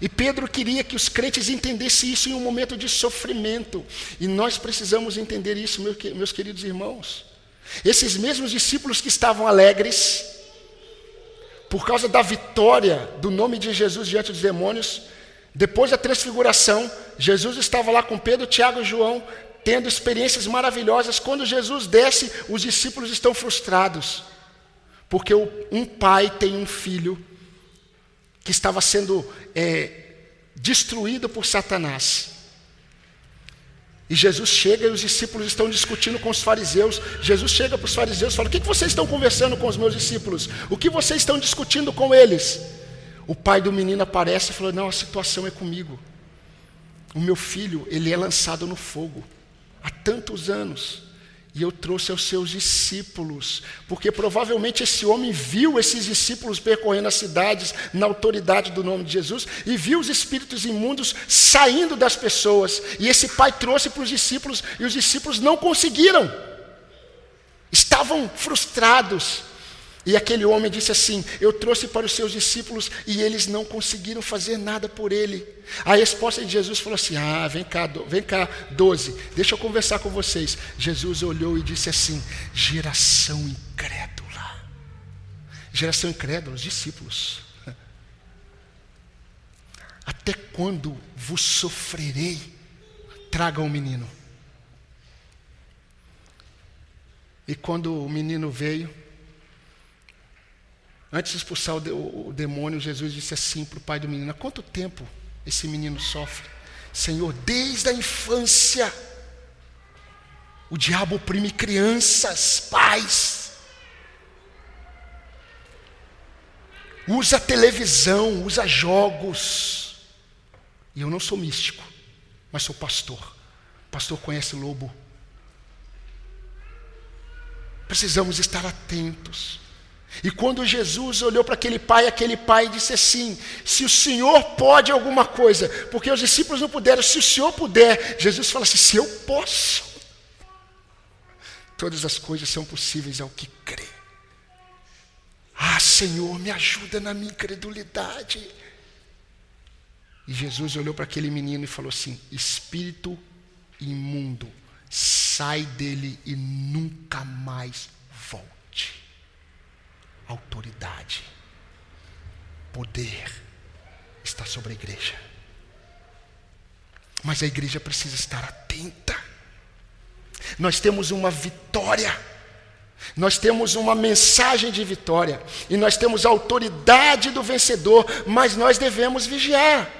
E Pedro queria que os crentes entendessem isso em um momento de sofrimento. E nós precisamos entender isso, meus queridos irmãos. Esses mesmos discípulos que estavam alegres, por causa da vitória do nome de Jesus diante dos demônios, depois da transfiguração, Jesus estava lá com Pedro, Tiago e João, tendo experiências maravilhosas. Quando Jesus desce, os discípulos estão frustrados. Porque um pai tem um filho que estava sendo é, destruído por Satanás. E Jesus chega e os discípulos estão discutindo com os fariseus. Jesus chega para os fariseus e fala: O que, vocês estão conversando com os meus discípulos? O que vocês estão discutindo com eles? O pai do menino aparece e falou: Não, a situação é comigo. O meu filho, ele é lançado no fogo há tantos anos. E eu trouxe aos seus discípulos, porque provavelmente esse homem viu esses discípulos percorrendo as cidades na autoridade do nome de Jesus e viu os espíritos imundos saindo das pessoas. E esse pai trouxe para os discípulos e os discípulos não conseguiram, estavam frustrados. E aquele homem disse assim: Eu trouxe para os seus discípulos e eles não conseguiram fazer nada por ele. A resposta de Jesus falou assim: Ah, vem cá, vem cá, 12, deixa eu conversar com vocês. Jesus olhou e disse assim: Geração incrédula. Geração incrédula, os discípulos. Até quando vos sofrerei? Traga o um menino. E quando o menino veio, antes de expulsar o, demônio, Jesus disse assim para o pai do menino: Há quanto tempo esse menino sofre? Senhor, desde a infância, o diabo oprime crianças, pais. Usa televisão, usa jogos. E eu não sou místico, mas sou pastor. O pastor conhece lobo. Precisamos estar atentos. E quando Jesus olhou para aquele pai, aquele pai disse assim: Se o Senhor pode alguma coisa, porque os discípulos não puderam, se o Senhor puder, Jesus fala assim: Se eu posso, todas as coisas são possíveis ao que crê. Ah, Senhor, me ajuda na minha incredulidade. E Jesus olhou para aquele menino e falou assim: Espírito imundo sai dele e nunca mais volte. Autoridade, poder está sobre a igreja. Mas a igreja precisa estar atenta. Nós temos uma vitória. Nós temos uma mensagem de vitória e nós temos a autoridade do vencedor, mas nós devemos vigiar.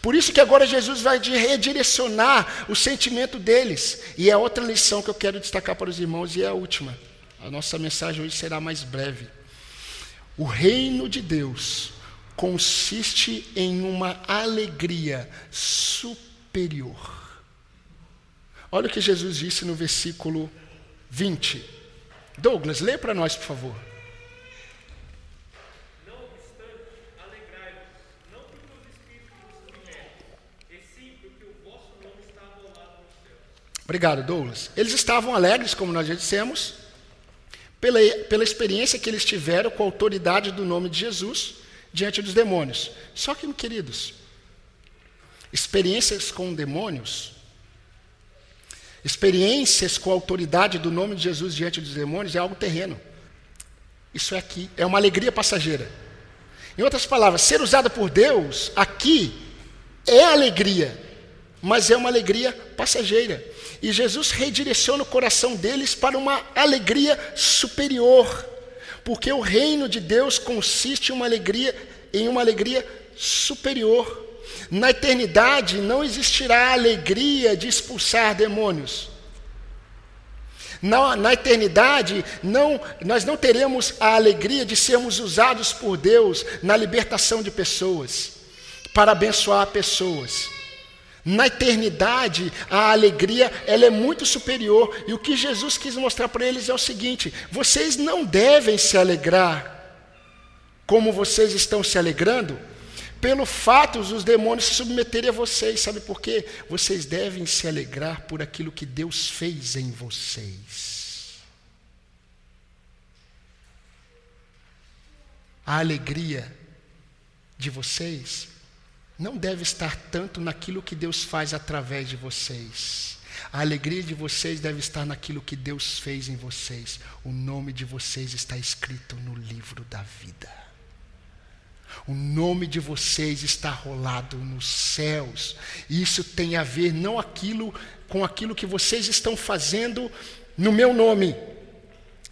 Por isso que agora Jesus vai redirecionar o sentimento deles. E é outra lição que eu quero destacar para os irmãos, e é a última. A nossa mensagem hoje será mais breve. O reino de Deus consiste em uma alegria superior. Olha o que Jesus disse no versículo 20. Douglas, lê para nós, por favor. Obrigado, Douglas. Eles estavam alegres, como nós já dissemos, pela, pela experiência que eles tiveram com a autoridade do nome de Jesus diante dos demônios. Só que, queridos, experiências com demônios, experiências com a autoridade do nome de Jesus diante dos demônios é algo terreno. Isso é aqui, é uma alegria passageira. Em outras palavras, ser usada por Deus aqui é alegria, mas é uma alegria passageira. E Jesus redireciona o coração deles para uma alegria superior, porque o reino de Deus consiste em uma alegria, em uma alegria superior. Na eternidade não existirá alegria de expulsar demônios. Na, na, eternidade, não, nós não teremos a alegria de sermos usados por Deus na libertação de pessoas, para abençoar pessoas. Na eternidade, a alegria ela é muito superior. E o que Jesus quis mostrar para eles é o seguinte: vocês não devem se alegrar como vocês estão se alegrando, pelo fato dos demônios se submeterem a vocês. Sabe por quê? Vocês devem se alegrar por aquilo que Deus fez em vocês. A alegria de vocês não deve estar tanto naquilo que Deus faz através de vocês. A alegria de vocês deve estar naquilo que Deus fez em vocês. O nome de vocês está escrito no livro da vida. O nome de vocês está rolado nos céus. Isso tem a ver não aquilo com aquilo que vocês estão fazendo no meu nome,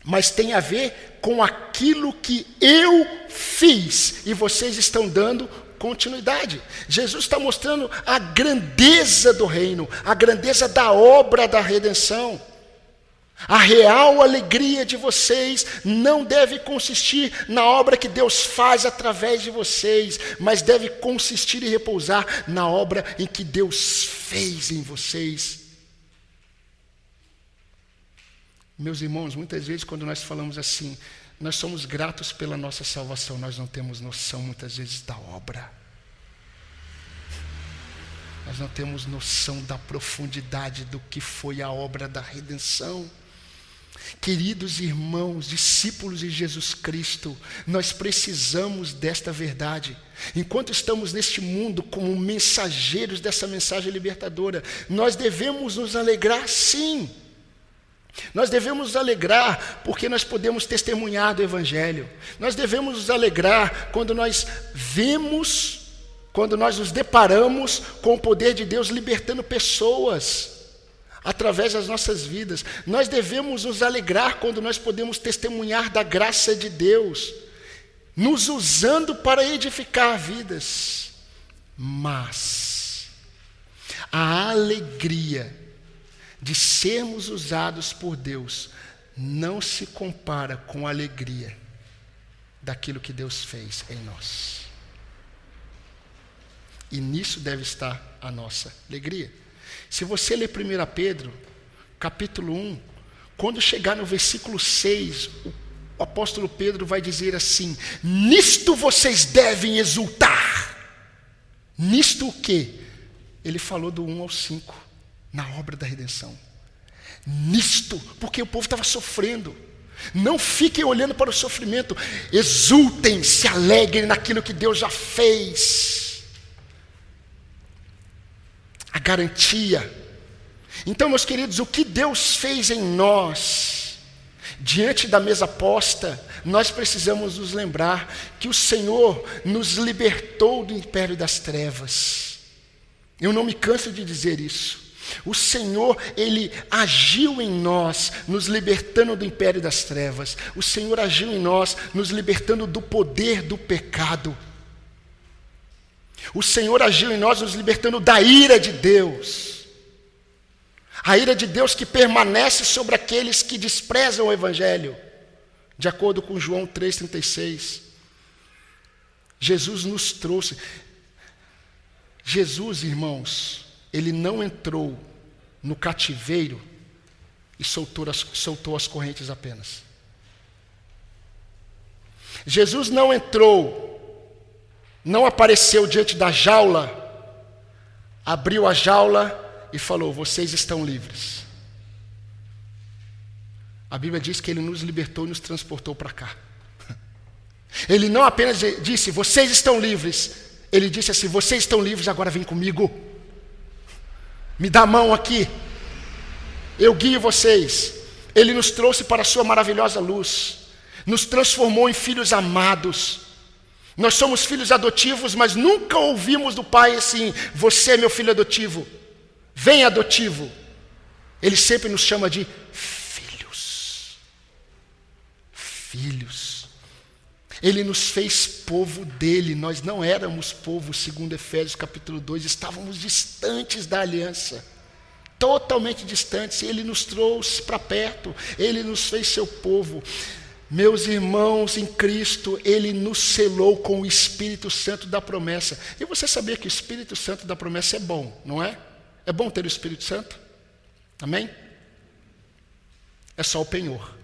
mas tem a ver com aquilo que eu fiz e vocês estão dando continuidade. Jesus está mostrando a grandeza do reino, a grandeza da obra da redenção. A real alegria de vocês não deve consistir na obra que Deus faz através de vocês, mas deve consistir e repousar na obra em que Deus fez em vocês. Meus irmãos, muitas vezes quando nós falamos assim, nós somos gratos pela nossa salvação, nós não temos noção muitas vezes da obra. Nós não temos noção da profundidade do que foi a obra da redenção. Queridos irmãos, discípulos de Jesus Cristo, nós precisamos desta verdade. Enquanto estamos neste mundo como mensageiros dessa mensagem libertadora, nós devemos nos alegrar sim. Nós devemos nos alegrar porque nós podemos testemunhar do Evangelho. Nós devemos nos alegrar quando nós vemos quando nós nos deparamos com o poder de Deus libertando pessoas através das nossas vidas. Nós devemos nos alegrar quando nós podemos testemunhar da graça de Deus, nos usando para edificar vidas. Mas a alegria de sermos usados por Deus não se compara com a alegria daquilo que Deus fez em nós. E nisso deve estar a nossa alegria. Se você ler 1 Pedro, capítulo 1, quando chegar no versículo 6, o apóstolo Pedro vai dizer assim: Nisto vocês devem exultar. Nisto o quê? Ele falou do 1 ao 5, na obra da redenção. Nisto, porque o povo estava sofrendo. Não fiquem olhando para o sofrimento, exultem, se alegrem naquilo que Deus já fez a garantia. Então, meus queridos, o que Deus fez em nós, diante da mesa posta, nós precisamos nos lembrar que o Senhor nos libertou do império das trevas. Eu não me canso de dizer isso. O Senhor, Ele agiu em nós, nos libertando do império das trevas. O Senhor agiu em nós, nos libertando do poder do pecado. O Senhor agiu em nós, nos libertando da ira de Deus. A ira de Deus que permanece sobre aqueles que desprezam o Evangelho, de acordo com João 3,36. Jesus nos trouxe. Jesus, irmãos, ele não entrou no cativeiro e soltou as, soltou as correntes apenas. Jesus não entrou não apareceu diante da jaula, abriu a jaula e falou: Vocês estão livres. A Bíblia diz que ele nos libertou e nos transportou para cá. Ele não apenas disse: Vocês estão livres. Ele disse assim: Vocês estão livres, agora vem comigo. Me dá a mão aqui. Eu guio vocês. Ele nos trouxe para a Sua maravilhosa luz. Nos transformou em filhos amados. Nós somos filhos adotivos, mas nunca ouvimos do pai assim: Você é meu filho adotivo, vem adotivo. Ele sempre nos chama de filhos. Filhos. Ele nos fez povo dele, nós não éramos povo, segundo Efésios capítulo 2, estávamos distantes da aliança totalmente distantes, ele nos trouxe para perto, ele nos fez seu povo. Meus irmãos em Cristo, Ele nos selou com o Espírito Santo da promessa. E você sabia que o Espírito Santo da promessa é bom, não é? É bom ter o Espírito Santo? Amém? É só o penhor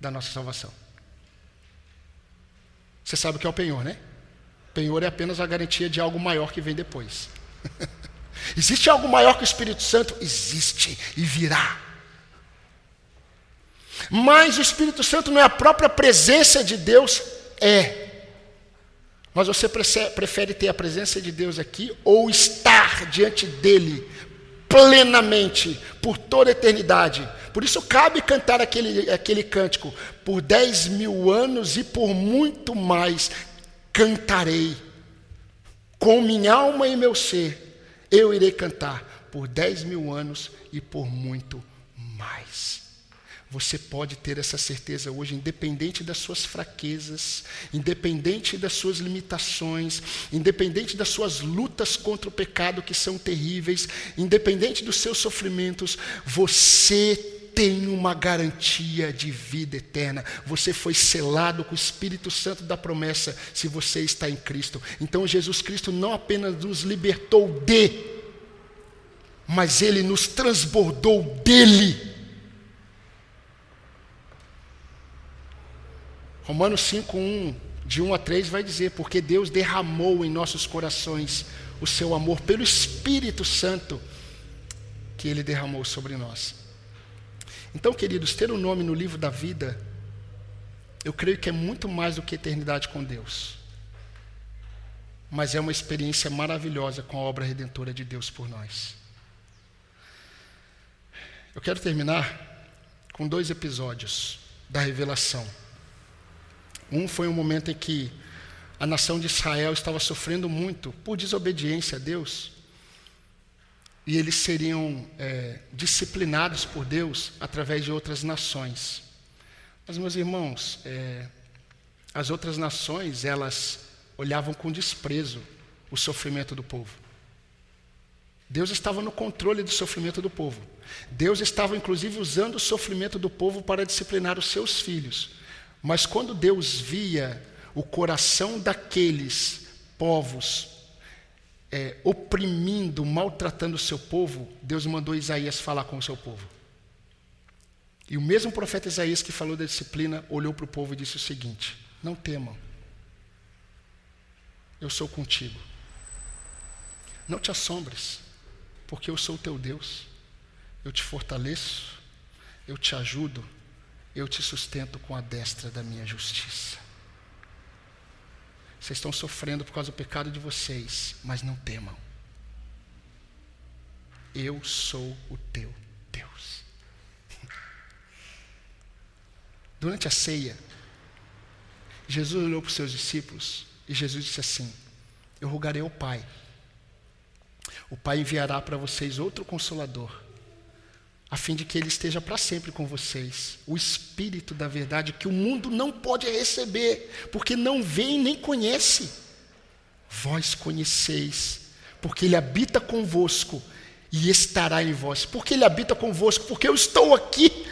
da nossa salvação. Você sabe o que é o penhor, né? Penhor é apenas a garantia de algo maior que vem depois. Existe algo maior que o Espírito Santo? Existe e virá. Mas o Espírito Santo não é a própria presença de Deus? É. Mas você prefere ter a presença de Deus aqui ou estar diante dele plenamente por toda a eternidade? Por isso cabe cantar aquele, aquele cântico: por dez mil anos e por muito mais cantarei, com minha alma e meu ser, eu irei cantar por dez mil anos e por muito mais. Você pode ter essa certeza hoje, independente das suas fraquezas, independente das suas limitações, independente das suas lutas contra o pecado que são terríveis, independente dos seus sofrimentos, você tem uma garantia de vida eterna. Você foi selado com o Espírito Santo da promessa se você está em Cristo. Então Jesus Cristo não apenas nos libertou de, mas ele nos transbordou dele. Romanos 5, 1, de 1 a 3 vai dizer, porque Deus derramou em nossos corações o seu amor pelo Espírito Santo que ele derramou sobre nós. Então, queridos, ter o um nome no livro da vida, eu creio que é muito mais do que eternidade com Deus. Mas é uma experiência maravilhosa com a obra redentora de Deus por nós. Eu quero terminar com dois episódios da revelação. Um foi um momento em que a nação de Israel estava sofrendo muito por desobediência a Deus. E eles seriam é, disciplinados por Deus através de outras nações. Mas, meus irmãos, é, as outras nações, elas olhavam com desprezo o sofrimento do povo. Deus estava no controle do sofrimento do povo. Deus estava, inclusive, usando o sofrimento do povo para disciplinar os seus filhos. Mas quando Deus via o coração daqueles povos é, oprimindo, maltratando o seu povo, Deus mandou Isaías falar com o seu povo. E o mesmo profeta Isaías que falou da disciplina olhou para o povo e disse o seguinte: Não temam, eu sou contigo. Não te assombres, porque eu sou o teu Deus. Eu te fortaleço, eu te ajudo, eu te sustento com a destra da minha justiça. Vocês estão sofrendo por causa do pecado de vocês, mas não temam. Eu sou o teu Deus. Durante a ceia, Jesus olhou para os seus discípulos e Jesus disse assim: Eu rogarei ao Pai. O Pai enviará para vocês outro consolador a fim de que ele esteja para sempre com vocês. O Espírito da verdade que o mundo não pode receber, porque não vê nem conhece. Vós conheceis, porque ele habita convosco e estará em vós. Porque ele habita convosco, porque eu estou aqui.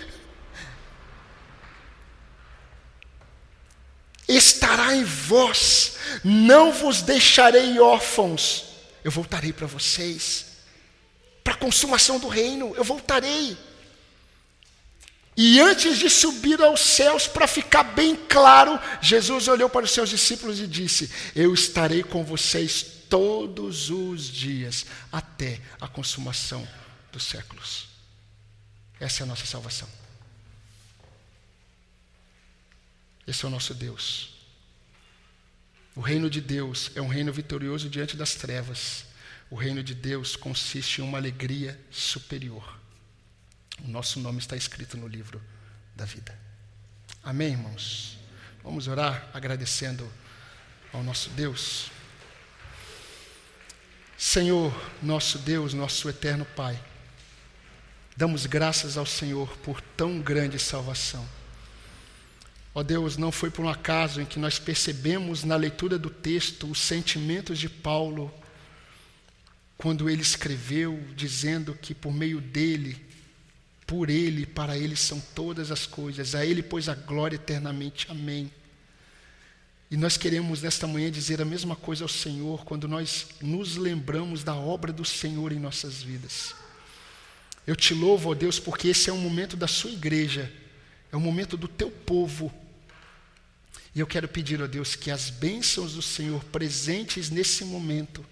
Estará em vós, não vos deixarei órfãos, eu voltarei para vocês consumação do reino, eu voltarei. E antes de subir aos céus, para ficar bem claro, Jesus olhou para os seus discípulos e disse: Eu estarei com vocês todos os dias, até a consumação dos séculos. Essa é a nossa salvação. Esse é o nosso Deus. O reino de Deus é um reino vitorioso diante das trevas. O reino de Deus consiste em uma alegria superior. O nosso nome está escrito no livro da vida. Amém, irmãos? Vamos orar agradecendo ao nosso Deus. Senhor, nosso Deus, nosso eterno Pai, damos graças ao Senhor por tão grande salvação. Ó Deus, não foi por um acaso em que nós percebemos na leitura do texto os sentimentos de Paulo quando ele escreveu dizendo que por meio dele, por ele, para ele são todas as coisas, a ele pois a glória eternamente. Amém. E nós queremos nesta manhã dizer a mesma coisa ao Senhor quando nós nos lembramos da obra do Senhor em nossas vidas. Eu te louvo, ó Deus, porque esse é um momento da sua igreja, é um momento do teu povo. E eu quero pedir, ó Deus, que as bênçãos do Senhor presentes nesse momento,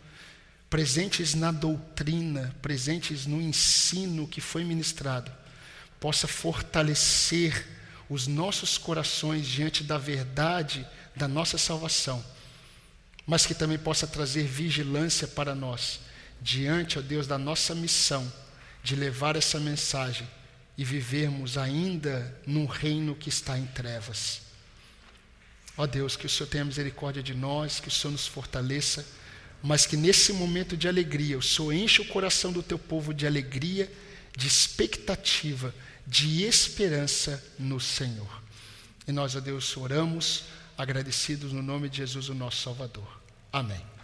presentes na doutrina, presentes no ensino que foi ministrado, possa fortalecer os nossos corações diante da verdade da nossa salvação, mas que também possa trazer vigilância para nós, diante, ó Deus, da nossa missão de levar essa mensagem e vivermos ainda num reino que está em trevas. Ó Deus, que o Senhor tenha misericórdia de nós, que o Senhor nos fortaleça mas que nesse momento de alegria, o Senhor enche o coração do teu povo de alegria, de expectativa, de esperança no Senhor. E nós, a Deus, oramos, agradecidos no nome de Jesus, o nosso Salvador. Amém.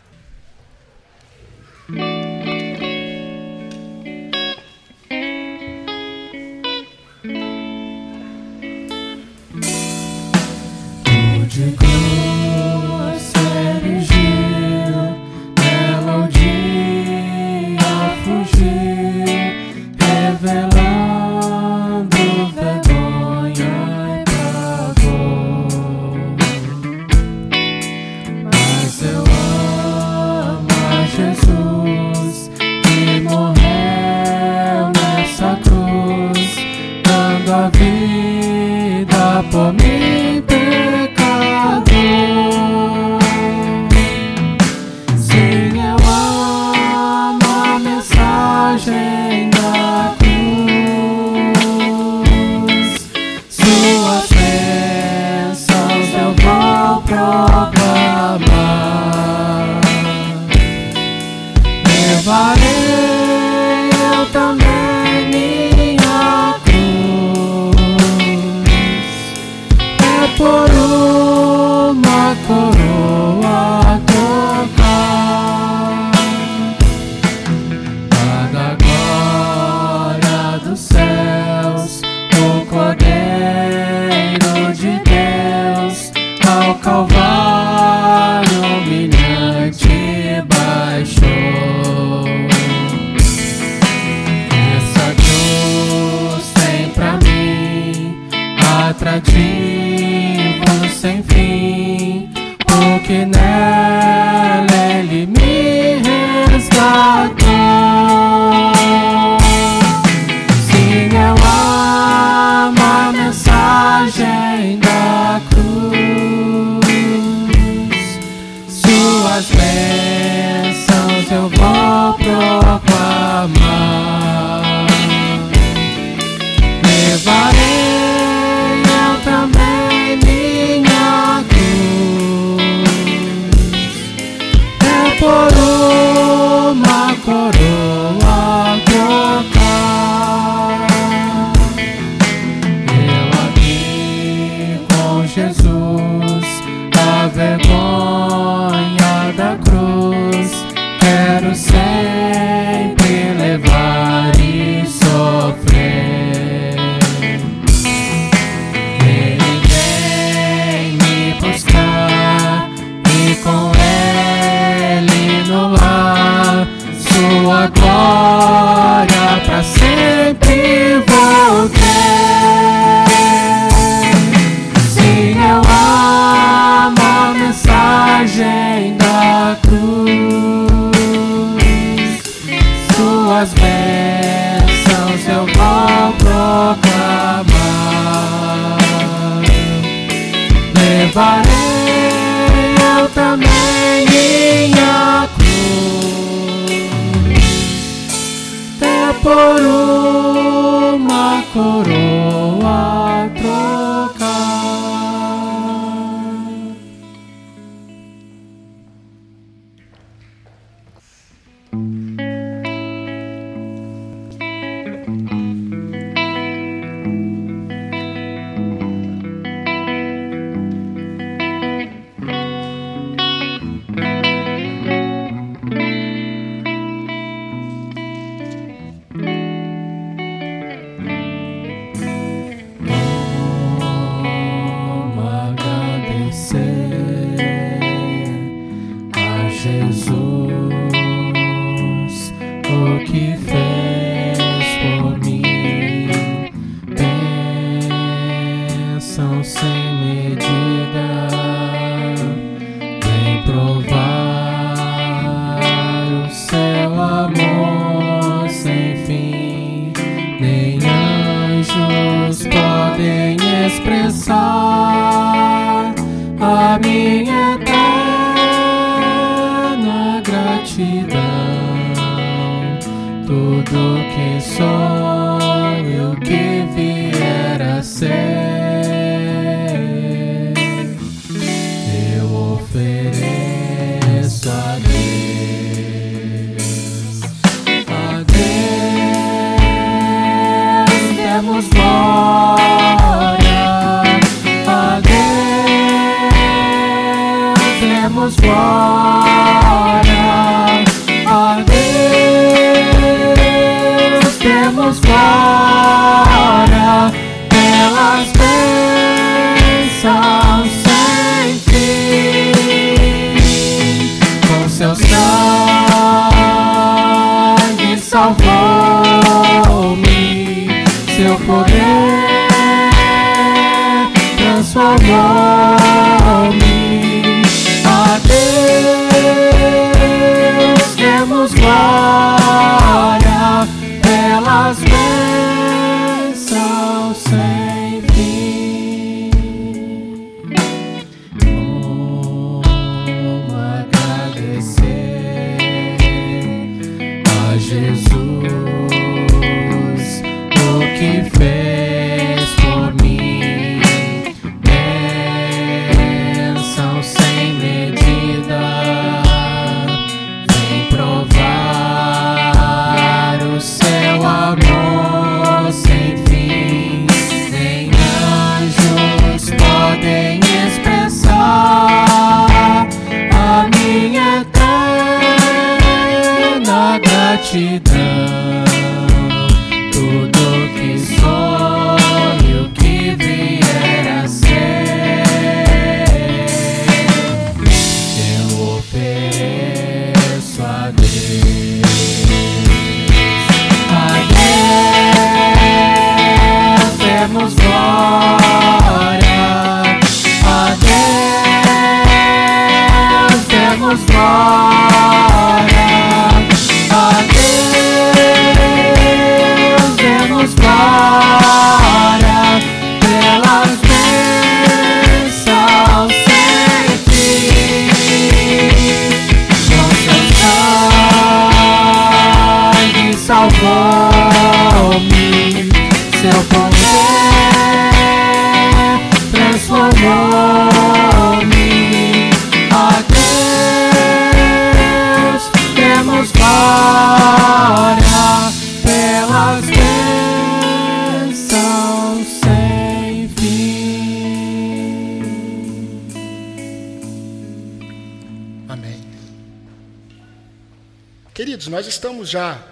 Estamos já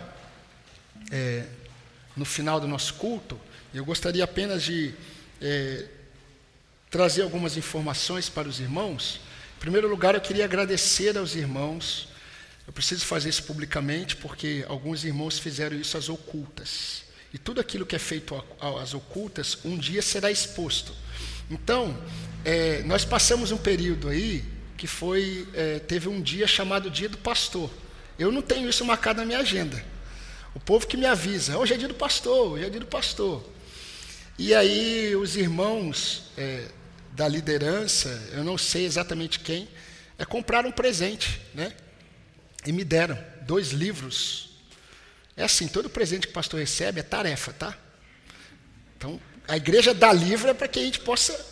é, no final do nosso culto. Eu gostaria apenas de é, trazer algumas informações para os irmãos. Em primeiro lugar, eu queria agradecer aos irmãos. Eu preciso fazer isso publicamente porque alguns irmãos fizeram isso às ocultas. E tudo aquilo que é feito às ocultas, um dia será exposto. Então, é, nós passamos um período aí que foi é, teve um dia chamado Dia do Pastor. Eu não tenho isso marcado na minha agenda. O povo que me avisa, hoje é dia do pastor, hoje é dia do pastor. E aí os irmãos é, da liderança, eu não sei exatamente quem, é, compraram um presente, né? E me deram dois livros. É assim, todo presente que o pastor recebe é tarefa, tá? Então, a igreja dá livro é para que a gente possa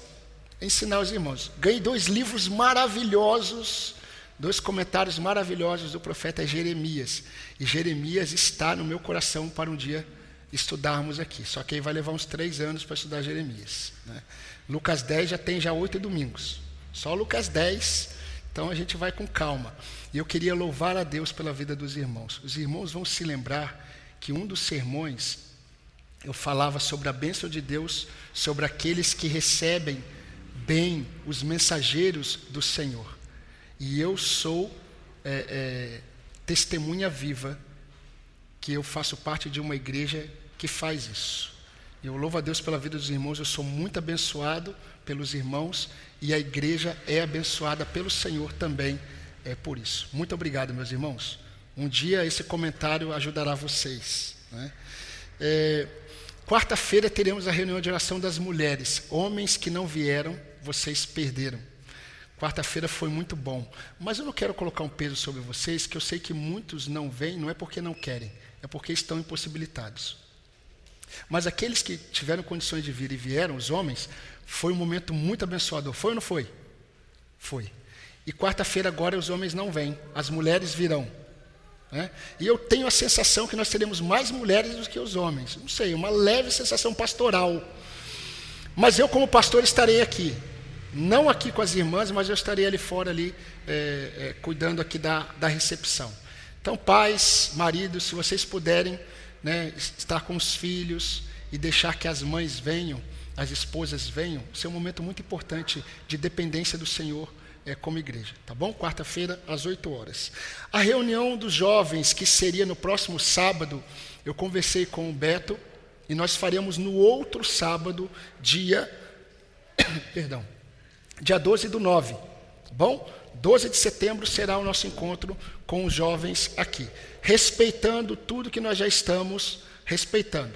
ensinar os irmãos. Ganhei dois livros maravilhosos, dois comentários maravilhosos do profeta Jeremias. E Jeremias está no meu coração para um dia estudarmos aqui. Só que aí vai levar uns três anos para estudar Jeremias. Né? Lucas 10 já tem já oito domingos. Só Lucas 10, então a gente vai com calma. E eu queria louvar a Deus pela vida dos irmãos. Os irmãos vão se lembrar que um dos sermões eu falava sobre a bênção de Deus sobre aqueles que recebem bem os mensageiros do Senhor. E eu sou é, é, testemunha viva que eu faço parte de uma igreja que faz isso. Eu louvo a Deus pela vida dos irmãos, eu sou muito abençoado pelos irmãos e a igreja é abençoada pelo Senhor também é por isso. Muito obrigado, meus irmãos. Um dia esse comentário ajudará vocês. Né? É, Quarta-feira teremos a reunião de oração das mulheres. Homens que não vieram, vocês perderam. Quarta-feira foi muito bom. Mas eu não quero colocar um peso sobre vocês, que eu sei que muitos não vêm, não é porque não querem, é porque estão impossibilitados. Mas aqueles que tiveram condições de vir e vieram, os homens, foi um momento muito abençoador. Foi ou não foi? Foi. E quarta-feira agora os homens não vêm, as mulheres virão. Né? E eu tenho a sensação que nós teremos mais mulheres do que os homens. Não sei, uma leve sensação pastoral. Mas eu, como pastor, estarei aqui. Não aqui com as irmãs, mas eu estarei ali fora, ali, é, é, cuidando aqui da, da recepção. Então, pais, maridos, se vocês puderem né, estar com os filhos e deixar que as mães venham, as esposas venham, isso é um momento muito importante de dependência do Senhor é, como igreja, tá bom? Quarta-feira, às 8 horas. A reunião dos jovens, que seria no próximo sábado, eu conversei com o Beto, e nós faremos no outro sábado, dia. perdão. Dia 12 do 9, tá bom? 12 de setembro será o nosso encontro com os jovens aqui, respeitando tudo que nós já estamos respeitando.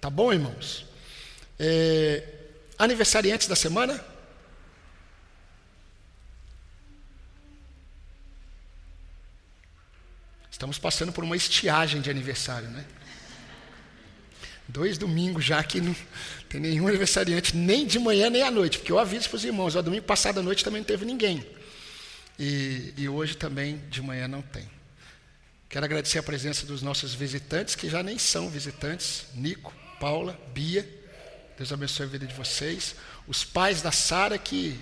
Tá bom, irmãos? É, aniversariantes da semana? Estamos passando por uma estiagem de aniversário, né? Dois domingos já que não tem nenhum aniversariante, nem de manhã nem à noite, porque eu aviso para os irmãos, ó, domingo passado à noite também não teve ninguém. E, e hoje também de manhã não tem. Quero agradecer a presença dos nossos visitantes, que já nem são visitantes, Nico, Paula, Bia. Deus abençoe a vida de vocês. Os pais da Sara que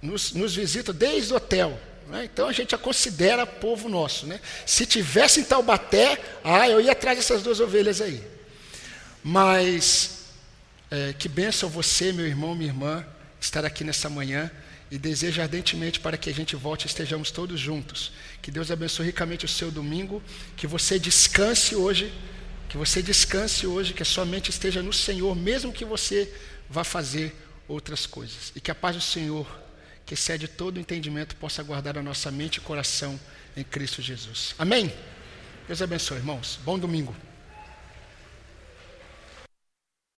nos, nos visitam desde o hotel. Né? Então a gente a considera povo nosso. Né? Se tivesse em Taubaté, ah, eu ia atrás dessas duas ovelhas aí. Mas é, que benção você, meu irmão, minha irmã, estar aqui nessa manhã e desejo ardentemente para que a gente volte e estejamos todos juntos. Que Deus abençoe ricamente o seu domingo, que você descanse hoje, que você descanse hoje, que a sua mente esteja no Senhor, mesmo que você vá fazer outras coisas. E que a paz do Senhor, que excede todo o entendimento, possa guardar a nossa mente e coração em Cristo Jesus. Amém? Deus abençoe, irmãos. Bom domingo.